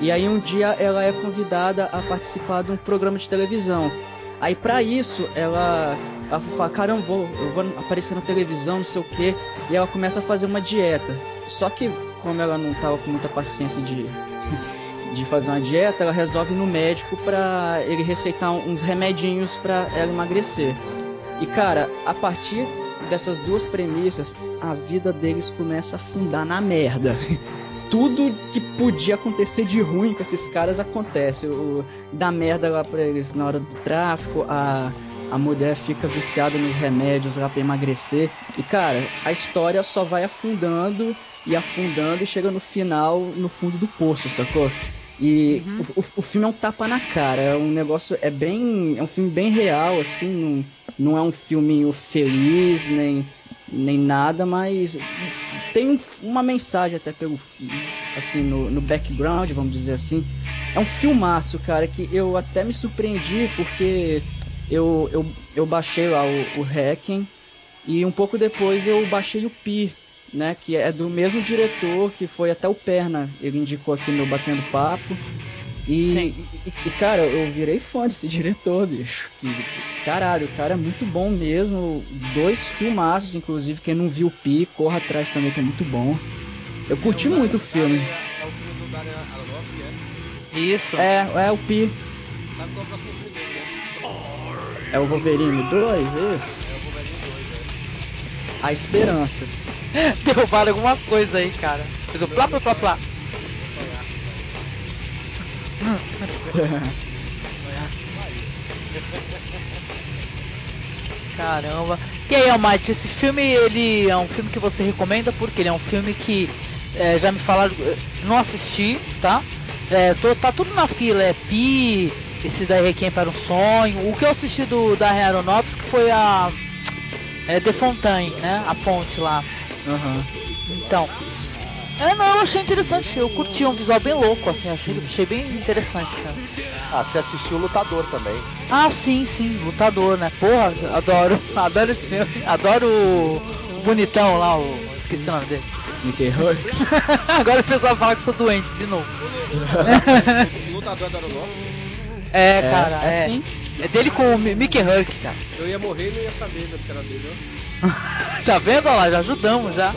E aí um dia ela é convidada a participar de um programa de televisão. Aí para isso ela, ela fala, caramba, eu vou aparecer na televisão, não sei o que. E ela começa a fazer uma dieta. Só que como ela não tava com muita paciência de, de fazer uma dieta, ela resolve ir no médico para ele receitar uns remedinhos para ela emagrecer. E cara, a partir dessas duas premissas, a vida deles começa a afundar na merda. Tudo que podia acontecer de ruim com esses caras acontece. O, dá merda lá pra eles na hora do tráfico, a, a mulher fica viciada nos remédios lá pra emagrecer. E cara, a história só vai afundando e afundando e chega no final, no fundo do poço, sacou? E uhum. o, o, o, filme é um tapa na cara, é um negócio, é bem, é um filme bem real, assim, não, não é um filminho feliz, nem, nem nada, mas tem um, uma mensagem até pelo, assim, no, no background, vamos dizer assim. É um filmaço, cara, que eu até me surpreendi porque eu, eu, eu baixei lá o, o Hacking e um pouco depois eu baixei o Pi, né? Que é do mesmo diretor que foi até o Perna, ele indicou aqui no Batendo Papo. E, e, e, cara, eu virei fã desse diretor, bicho. Que, caralho, o cara é muito bom mesmo. Dois filmaços, inclusive. Quem não viu o Pi, corra atrás também, que é muito bom. Eu curti muito o filme. É o filme do Dario é? Isso. É, é o Pi. É o Wolverine 2, isso? É o Wolverine 2, é. Há esperanças. Derrubaram alguma coisa aí, cara. Fez o plá, plá, plá, plá. Caramba. E aí, Almighty, esse filme ele é um filme que você recomenda porque ele é um filme que é, já me falaram, não assisti, tá? É, tô, tá tudo na fila, é Pi, esse daí Requiem para um Sonho. O que eu assisti do da Aeronautics que foi a é, The Fontaine, né? A ponte lá. Uhum. Então, É, não, eu achei interessante. Eu curti um visual bem louco, assim, achei, achei bem interessante, cara. Ah, você assistiu o Lutador também. Ah, sim, sim, Lutador, né? Porra, adoro, adoro esse filme. Adoro o, bonitão lá, o. Esqueci o nome dele. Mickey Hurk. Agora pessoal fala que sou doente de novo. O lutador da. É, É, cara, é é. sim. É dele com o Mi- Mickey Hurk, cara. Eu ia morrer e não ia saber né, que era dele, ó. tá vendo? Olha lá, já ajudamos já.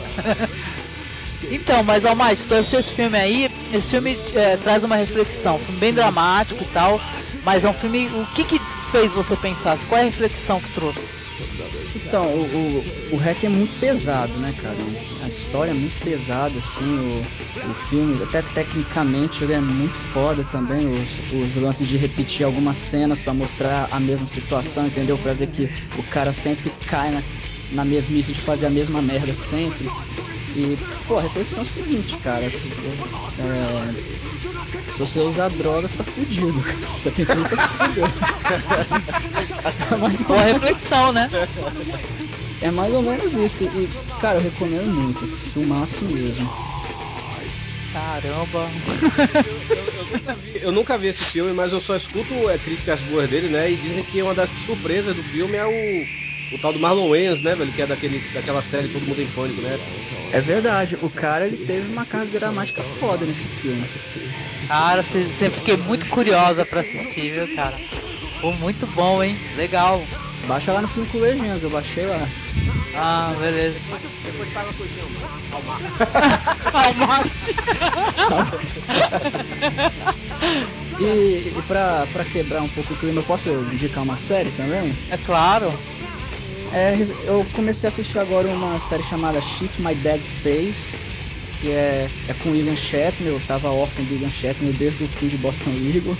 Então, mas Almighty, tu assistiu esse filme aí? Esse filme é, traz uma reflexão, um filme bem dramático e tal, mas é um filme. O que que fez você pensar? Qual é a reflexão que trouxe? Então, o, o, o REC é muito pesado, né, cara? A história é muito pesada, assim, o, o filme, até tecnicamente ele é muito foda também, os, os lances de repetir algumas cenas pra mostrar a mesma situação, entendeu? Pra ver que o cara sempre cai na, na mesmice de fazer a mesma merda sempre. E, pô, a reflexão é o seguinte, cara. É, se você usar drogas, tá fudido. cara. Você tem tudo pra se fuder. É mais Boa menos reflexão, né? é mais ou menos isso. E, cara, eu recomendo muito. Filmaço mesmo. Caramba. Eu nunca vi esse filme, mas eu só escuto é, críticas boas dele, né? E dizem que uma das surpresas do filme é o, o tal do Marlon Wayans, né, velho? Que é daquele, daquela série Todo Mundo em Pânico, né? É verdade, o cara ele teve uma carga dramática foda nesse filme. Cara, se- sempre fiquei muito curiosa pra assistir, viu, cara? Pô, muito bom, hein? Legal. Baixa lá no filme com legendas, eu baixei lá. Ah, beleza. Depois paga a coisinha mar. Almighty. E, e pra, pra quebrar um pouco o clima, eu posso indicar uma série também? É claro. É, eu comecei a assistir agora uma série chamada Shit My Dad Says, que é, é com William Shatner, eu tava órfão do William Shatner desde o fim de Boston Legal.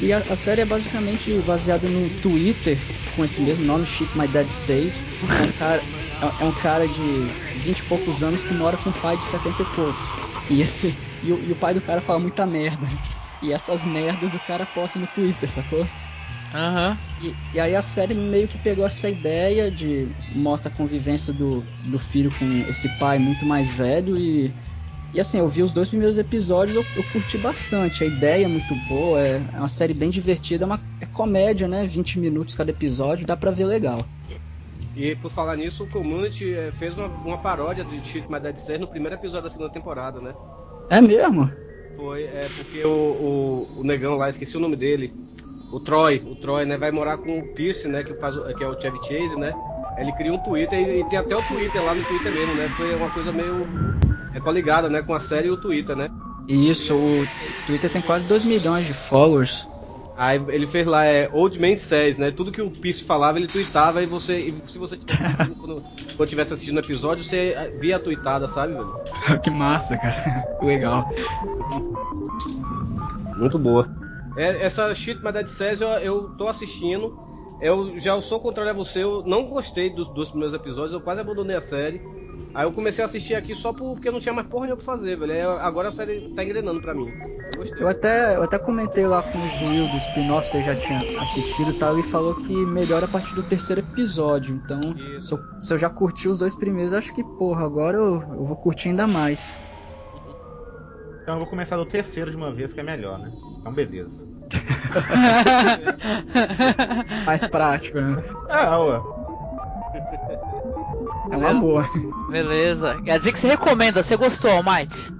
E a, a série é basicamente baseada no Twitter, com esse mesmo nome, Shit My Dad Says. É um cara, é, é um cara de 20 e poucos anos que mora com um pai de 70 e poucos. E, esse, e, o, e o pai do cara fala muita merda. E essas merdas o cara posta no Twitter, sacou? Aham. E, e aí a série meio que pegou essa ideia de mostra a convivência do, do filho com esse pai muito mais velho e e assim, eu vi os dois primeiros episódios, eu, eu curti bastante. A ideia é muito boa, é, é uma série bem divertida, é uma é comédia, né? 20 minutos cada episódio, dá pra ver legal. E por falar nisso, o Community eh, fez uma, uma paródia de Shit My Dad Says no primeiro episódio da segunda temporada, né? É mesmo? Foi, é porque o, o, o negão lá, esqueci o nome dele, o Troy, o Troy, né, vai morar com o Pierce, né, que, faz, que é o Chevy Chase, né? Ele cria um Twitter e, e tem até o Twitter lá no Twitter mesmo, né? Foi uma coisa meio é coligada, né, com a série e o Twitter, né? Isso, o Twitter tem quase 2 milhões de followers. Aí ele fez lá, é Old Man Says, né? Tudo que o Pierce falava, ele tweetava e você, e se você tivesse assistindo, quando, quando tivesse assistindo o episódio, você eh, via a tweetada, sabe, velho? que massa, cara. legal. Muito boa. É, essa Shit My Dad Says eu, eu tô assistindo. Eu já sou contrário a você, eu não gostei dos dois primeiros episódios, eu quase abandonei a série. Aí eu comecei a assistir aqui só porque eu não tinha mais porra nenhuma pra fazer, velho. Aí agora a série tá engrenando pra mim. Eu gostei. Eu até, eu até comentei lá com o Zuil do spin-off, você já tinha assistido e tal, ele falou que melhora a partir do terceiro episódio. Então, se eu, se eu já curti os dois primeiros, acho que, porra, agora eu, eu vou curtir ainda mais. Então eu vou começar do terceiro de uma vez, que é melhor, né? Então beleza. Mais prático, né? Ah, ué. É uma boa. Beleza. Quer dizer que você recomenda, você gostou, Almighty?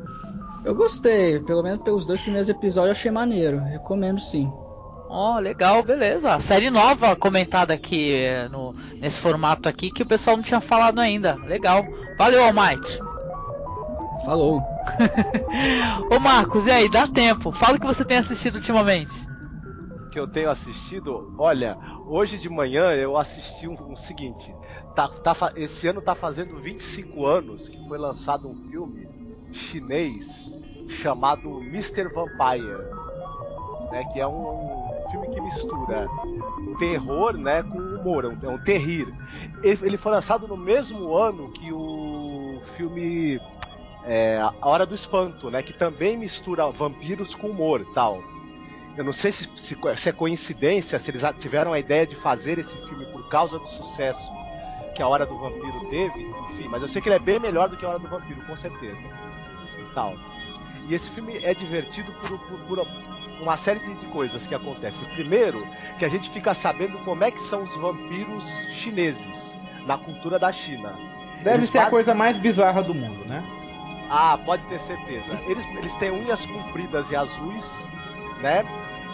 Eu gostei, pelo menos pelos dois primeiros episódios eu achei maneiro. Recomendo sim. Ó, legal, beleza. Série nova comentada aqui eh, no, nesse formato aqui que o pessoal não tinha falado ainda. Legal. Valeu, Almighty. Falou. Ô Marcos, e aí, dá tempo. Fala o que você tem assistido ultimamente. Que eu tenho assistido, olha, hoje de manhã eu assisti um, um seguinte, tá, tá, esse ano tá fazendo 25 anos que foi lançado um filme chinês chamado Mr. Vampire, né, que é um, filme que mistura terror, né, com humor, é um, é um terrir. Ele, ele foi lançado no mesmo ano que o filme é, A Hora do Espanto, né, que também mistura vampiros com humor, tal. Eu não sei se, se, se é coincidência, se eles tiveram a ideia de fazer esse filme por causa do sucesso que a Hora do Vampiro teve, enfim, mas eu sei que ele é bem melhor do que a Hora do Vampiro, com certeza. e tal. E esse filme é divertido por, por, por uma série de, coisas que acontecem. Primeiro, que a gente fica sabendo como é que são os vampiros chineses na cultura da China. Deve eles ser a coisa mais bizarra do mundo, né? Ah, pode ter certeza. Eles, eles têm unhas compridas e azuis, né?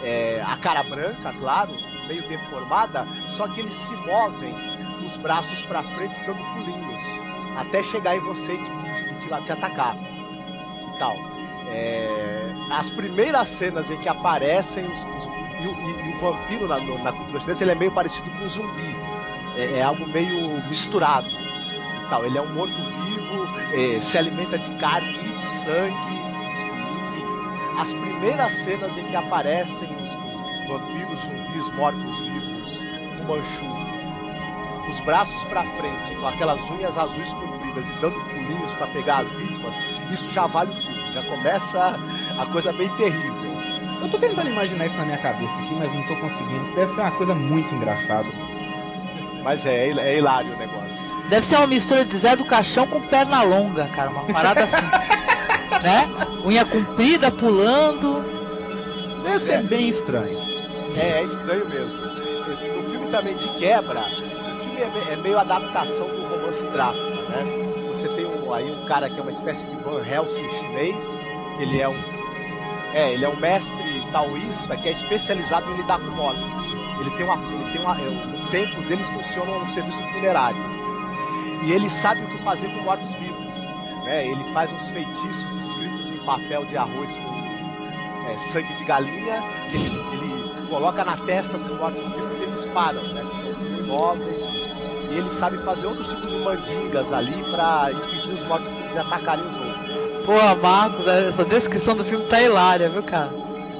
É, a cara branca, claro, meio deformada, só que eles se movem os braços para frente dando pulinhos até chegar em você e te, te, te, atacar e tal. É, as primeiras cenas em que aparecem os, os e, e, e, o vampiro na, na cultura chinesa ele é meio parecido com um zumbi. É, é algo meio misturado e tal. Ele é um morto-vivo, é, se alimenta de carne e de sangue. As primeiras cenas em que aparecem os, os vampiros zumbis mortos-vivos, o Manchu, os braços para frente, com aquelas unhas azuis compridas e dando pulinhos para pegar as vítimas, isso já vale o filme. Já começa a coisa bem terrível. Eu tô tentando imaginar isso na minha cabeça aqui, mas não tô conseguindo. Deve ser uma coisa muito engraçada. Mas é, é hilário o negócio. Deve ser uma mistura de Zé do Caixão com perna longa, cara. Uma parada assim. né? Unha comprida, pulando. Deve ser é. bem estranho. É, é estranho mesmo. No filme também de quebra, o filme é, é meio adaptação do romance Drácula, né? Você tem um, aí um cara que é uma espécie de Van Helsing chinês, que ele é um. É, ele é um mestre taoísta que é especializado em lidar com mortos. Ele tem uma. Ele tem uma. É, o templo dele funciona um serviço funerário. E ele sabe o que fazer com mortos-vivos. Né? Ele faz uns feitiços papel de arroz com é, sangue de galinha, que ele, ele coloca na testa dos mortos-vivos e eles param, né? São. E ele sabe fazer outros tipos de mandingas ali para impedir os mortos-vivos de atacarem os outros. Pô, Marcos, essa descrição do filme tá hilária, viu, cara?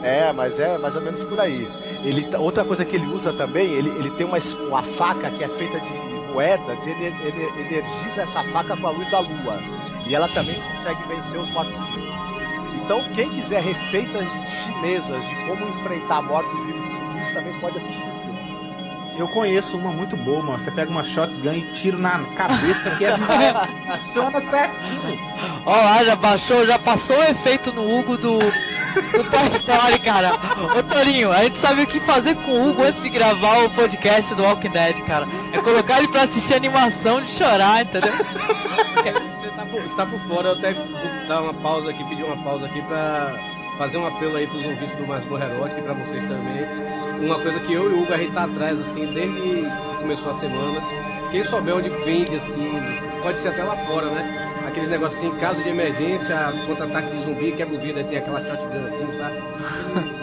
É, mas é mais ou menos por aí. Ele, outra coisa que ele usa também, ele, ele tem uma, uma faca que é feita de moedas e ele, ele, energiza essa faca com a luz da lua. E ela também consegue vencer os mortos-vivos. Então, quem quiser receitas chinesas de como enfrentar mortos-vivos e zumbis também pode assistir o filme. Eu conheço uma muito boa, mano. Você pega uma shotgun e tira na cabeça que é funciona certinho. Ó lá, já baixou, já passou o efeito no Hugo do do Toy Story, cara. Ô Torinho, a gente sabe o que fazer com o Hugo antes de gravar o podcast do Walking Dead, cara. É colocar ele pra assistir animação de chorar, entendeu? Você tá por, fora, eu até vou dar uma pausa aqui, pedir uma pausa aqui pra fazer um apelo aí pros ouvintes do Mais Porra Erótica e pra vocês também. Uma coisa que eu e o Hugo a gente tá atrás, assim, desde que começou a semana. Quem souber onde vende, assim, pode ser até lá fora, né? aqueles negocinhos assim, caso de emergência, contra-ataque de zumbi, quebra o vidro, tinha aquela shotgun assim, sabe?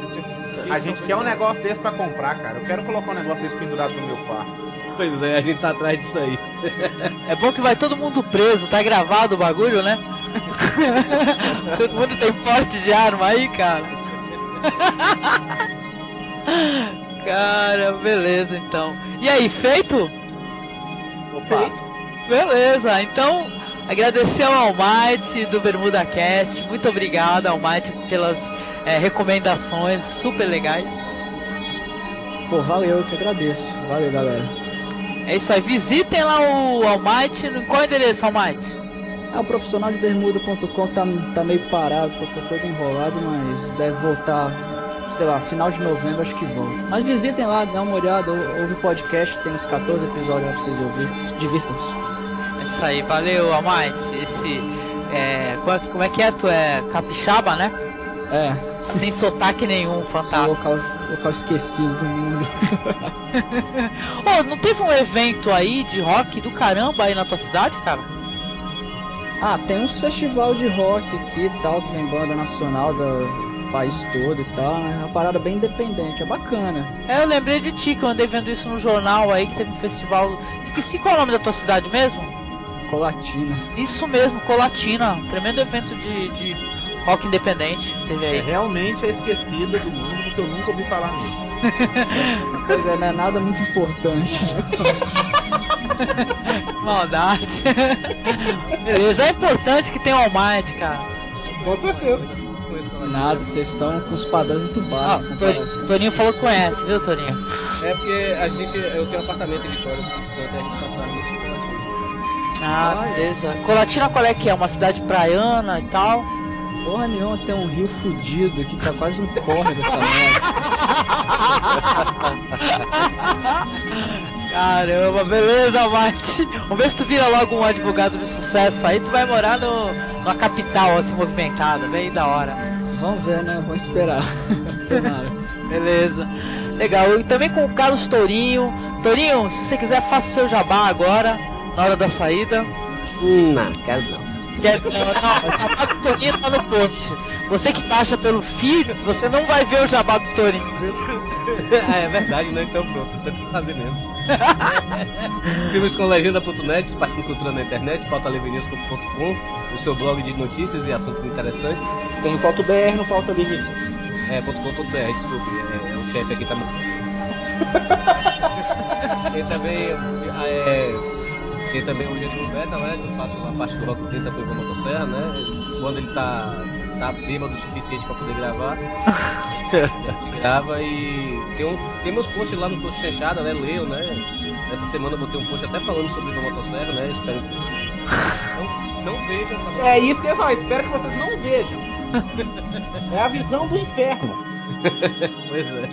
A gente quer um negócio desse pra comprar, cara. Eu quero colocar um negócio desse pendurado no meu quarto. Pois é, a gente tá atrás disso aí. É bom que vai todo mundo preso, tá gravado o bagulho, né? todo mundo tem porte de arma aí, cara. cara, beleza então. E aí, feito? Opa. Feito. Beleza, então Agradecer ao Almighty do Bermuda Cast. Muito obrigado, Almighty, pelas é, recomendações super legais. Pô, valeu, eu que agradeço. Valeu, galera. É isso aí. Visitem lá o Almighty. Qual é o endereço, Almighty? É, o profissional de bermuda.com tá, tá meio parado, porque eu tô todo enrolado, mas deve voltar, sei lá, final de novembro acho que volta. Mas visitem lá, dá uma olhada, ouve o podcast, tem uns 14 episódios lá pra vocês ouvirem. Divirtam-se isso aí, valeu, Almighty. Esse. É, como é que é? Tu é capixaba, né? É. Sem sotaque nenhum, fantástico. Local, local esquecido do mundo. oh, não teve um evento aí de rock do caramba aí na tua cidade, cara? Ah, tem uns festival de rock aqui e tal, que vem banda nacional do país todo e tal. É uma parada bem independente, é bacana. É, eu lembrei de ti que eu andei vendo isso no jornal aí, que teve um festival. Esqueci qual é o nome da tua cidade mesmo? Colatina. Isso mesmo, Colatina. Um tremendo evento de, de rock independente teve aí. É realmente é esquecida do mundo porque eu nunca ouvi falar nisso. pois é, não é nada muito importante. Maldade. Beleza, é importante que tenha o Almighty, cara. Com certeza. Nada, vocês estão com os padrões muito baixos. Ah, Toninho falou que conhece, viu, Toninho? É porque a gente, eu tenho um apartamento em Vitória, a gente muito ah, beleza. Colatina qual é que é? Uma cidade praiana e tal? Porra nenhuma, tem um rio fudido que tá quase um córrego essa merda. Caramba, beleza, Mate. Vamos ver se tu vira logo um advogado de sucesso. Aí tu vai morar no, numa capital assim movimentada, bem da hora. Vamos ver, né? Vamos esperar. beleza. Legal. E também com o Carlos Tourinho. Tourinho, se você quiser, faça o seu jabá agora, na hora da saída. Hum, não, quero não. Quer, não, o do Torinho tá no post. Você que baixa pelo feed, você não vai ver o jabá do Torinho. ah, é verdade, né? Então pronto, tenho que fazer mesmo. Filmes com legenda.net, Espartino Cultura na internet, pautalevenews.com, o seu blog de notícias e assuntos interessantes. Tem falta BR, não falta livre. É, .com.br, desculpe, é, é, o chefe aqui tá. Tem também. É, tem também o Getúlio Beta, né? Que eu faço a parte do Rock 30 com o Ivan Motosserra, né? Quando ele tá, tá bêbado o suficiente pra poder gravar, a gente grava e tem, um, tem meus posts lá no Post Fechada, né? Leio, né? Essa semana eu botei um post até falando sobre o Ivan Motosserra, né? Espero que não, não vejam. Tá é isso que eu ia falar, espero que vocês não vejam. É a visão do inferno. pois é.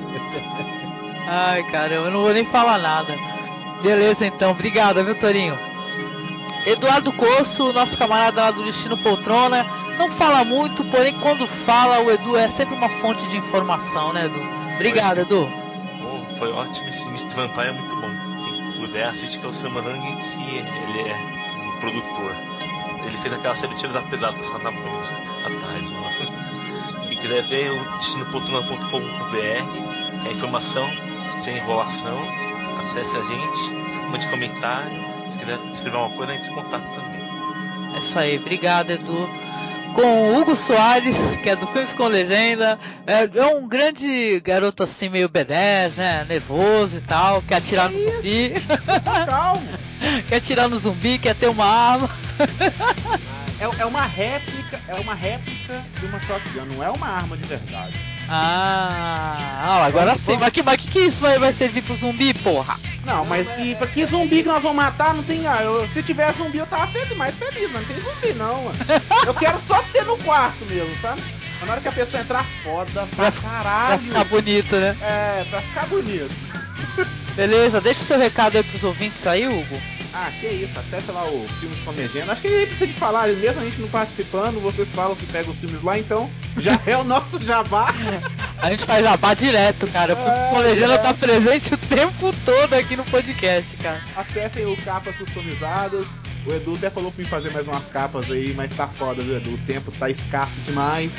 Ai, caramba, eu não vou nem falar nada. Beleza, então. Obrigado, viu, Torinho? Eduardo Coço, nosso camarada lá do Destino Poltrona, não fala muito, porém quando fala, o Edu é sempre uma fonte de informação, né, Edu? Obrigado, Edu. Bom, foi ótimo. Esse Mr. Vampire é muito bom. Quem puder, assiste que é o Sam Hang, que ele é um produtor. Ele fez aquela série Tiro da Pesada, passava na Band à tarde. Lá. Quem quiser ver, o destinopoltrona.com.br, que é informação sem enrolação acesse a gente, mande comentário, se quiser escrever uma coisa, entre em contato também. É isso aí, obrigado Edu. Com o Hugo Soares, que é do Filmes com Legenda, é, é um grande garoto assim, meio B10, né? Nervoso e tal, quer atirar no zumbi. Calma. quer atirar no zumbi, quer ter uma arma. é, é uma réplica, é uma réplica de uma shotgun, não é uma arma de verdade. Ah, agora sim. Mas que, mas que, que isso vai, vai servir pro zumbi, porra? Não, mas que, pra que zumbi que nós vamos matar? Não tem. Ah, eu, se tiver zumbi, eu tava feliz, mais feliz, mas não tem zumbi não, mano. Eu quero só ter no quarto mesmo, sabe? Na hora que a pessoa entrar foda pra caralho. Pra ficar bonito, né? É, pra ficar bonito. Beleza, deixa o seu recado aí pros ouvintes aí, Hugo. Ah, que isso, acessa lá o Filmes com Legenda. Acho que nem precisa de falar, mesmo a gente não participando, vocês falam que pega os filmes lá, então já é o nosso jabá. A gente faz jabá direto, cara. O Filmes é, com Legenda é. tá presente o tempo todo aqui no podcast, cara. Acessem o Capas Customizadas. O Edu até falou pra mim fazer mais umas capas aí, mas tá foda, viu, Edu? O tempo tá escasso demais.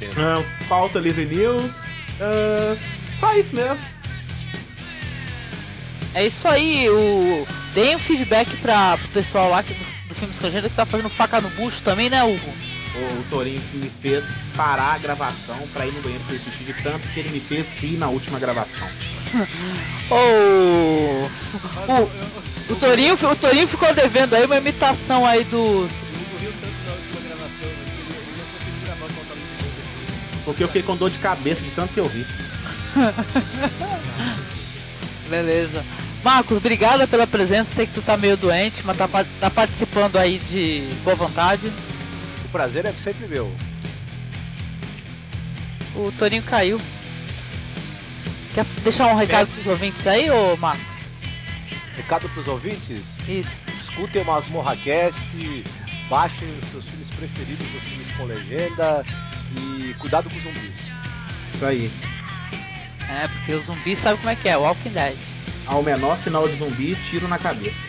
Uh, pauta Livre News. Uh, só isso mesmo. É isso aí, o... deem um feedback para o pessoal lá do, do filme estrangeiro que tá fazendo faca no bucho também, né, Hugo? O, o Torinho que me fez parar a gravação para ir no banheiro pra assistir de tanto que ele me fez rir na última gravação. oh, o, o, Torinho, o Torinho ficou devendo aí uma imitação aí dos. Porque eu fiquei com dor de cabeça de tanto que eu ri. Beleza. Marcos, obrigada pela presença. Sei que tu tá meio doente, mas tá, tá participando aí de boa vontade. O prazer é sempre meu. O Toninho caiu. Quer deixar um recado pros ouvintes aí, ô Marcos? Recado pros ouvintes? Isso. Escutem o Masmorracast, baixem os seus filmes preferidos, os filmes com legenda e cuidado com os zumbis. Isso aí. É, porque o zumbi sabe como é que é, Walking Dead. Ao menor sinal de zumbi, tiro na cabeça.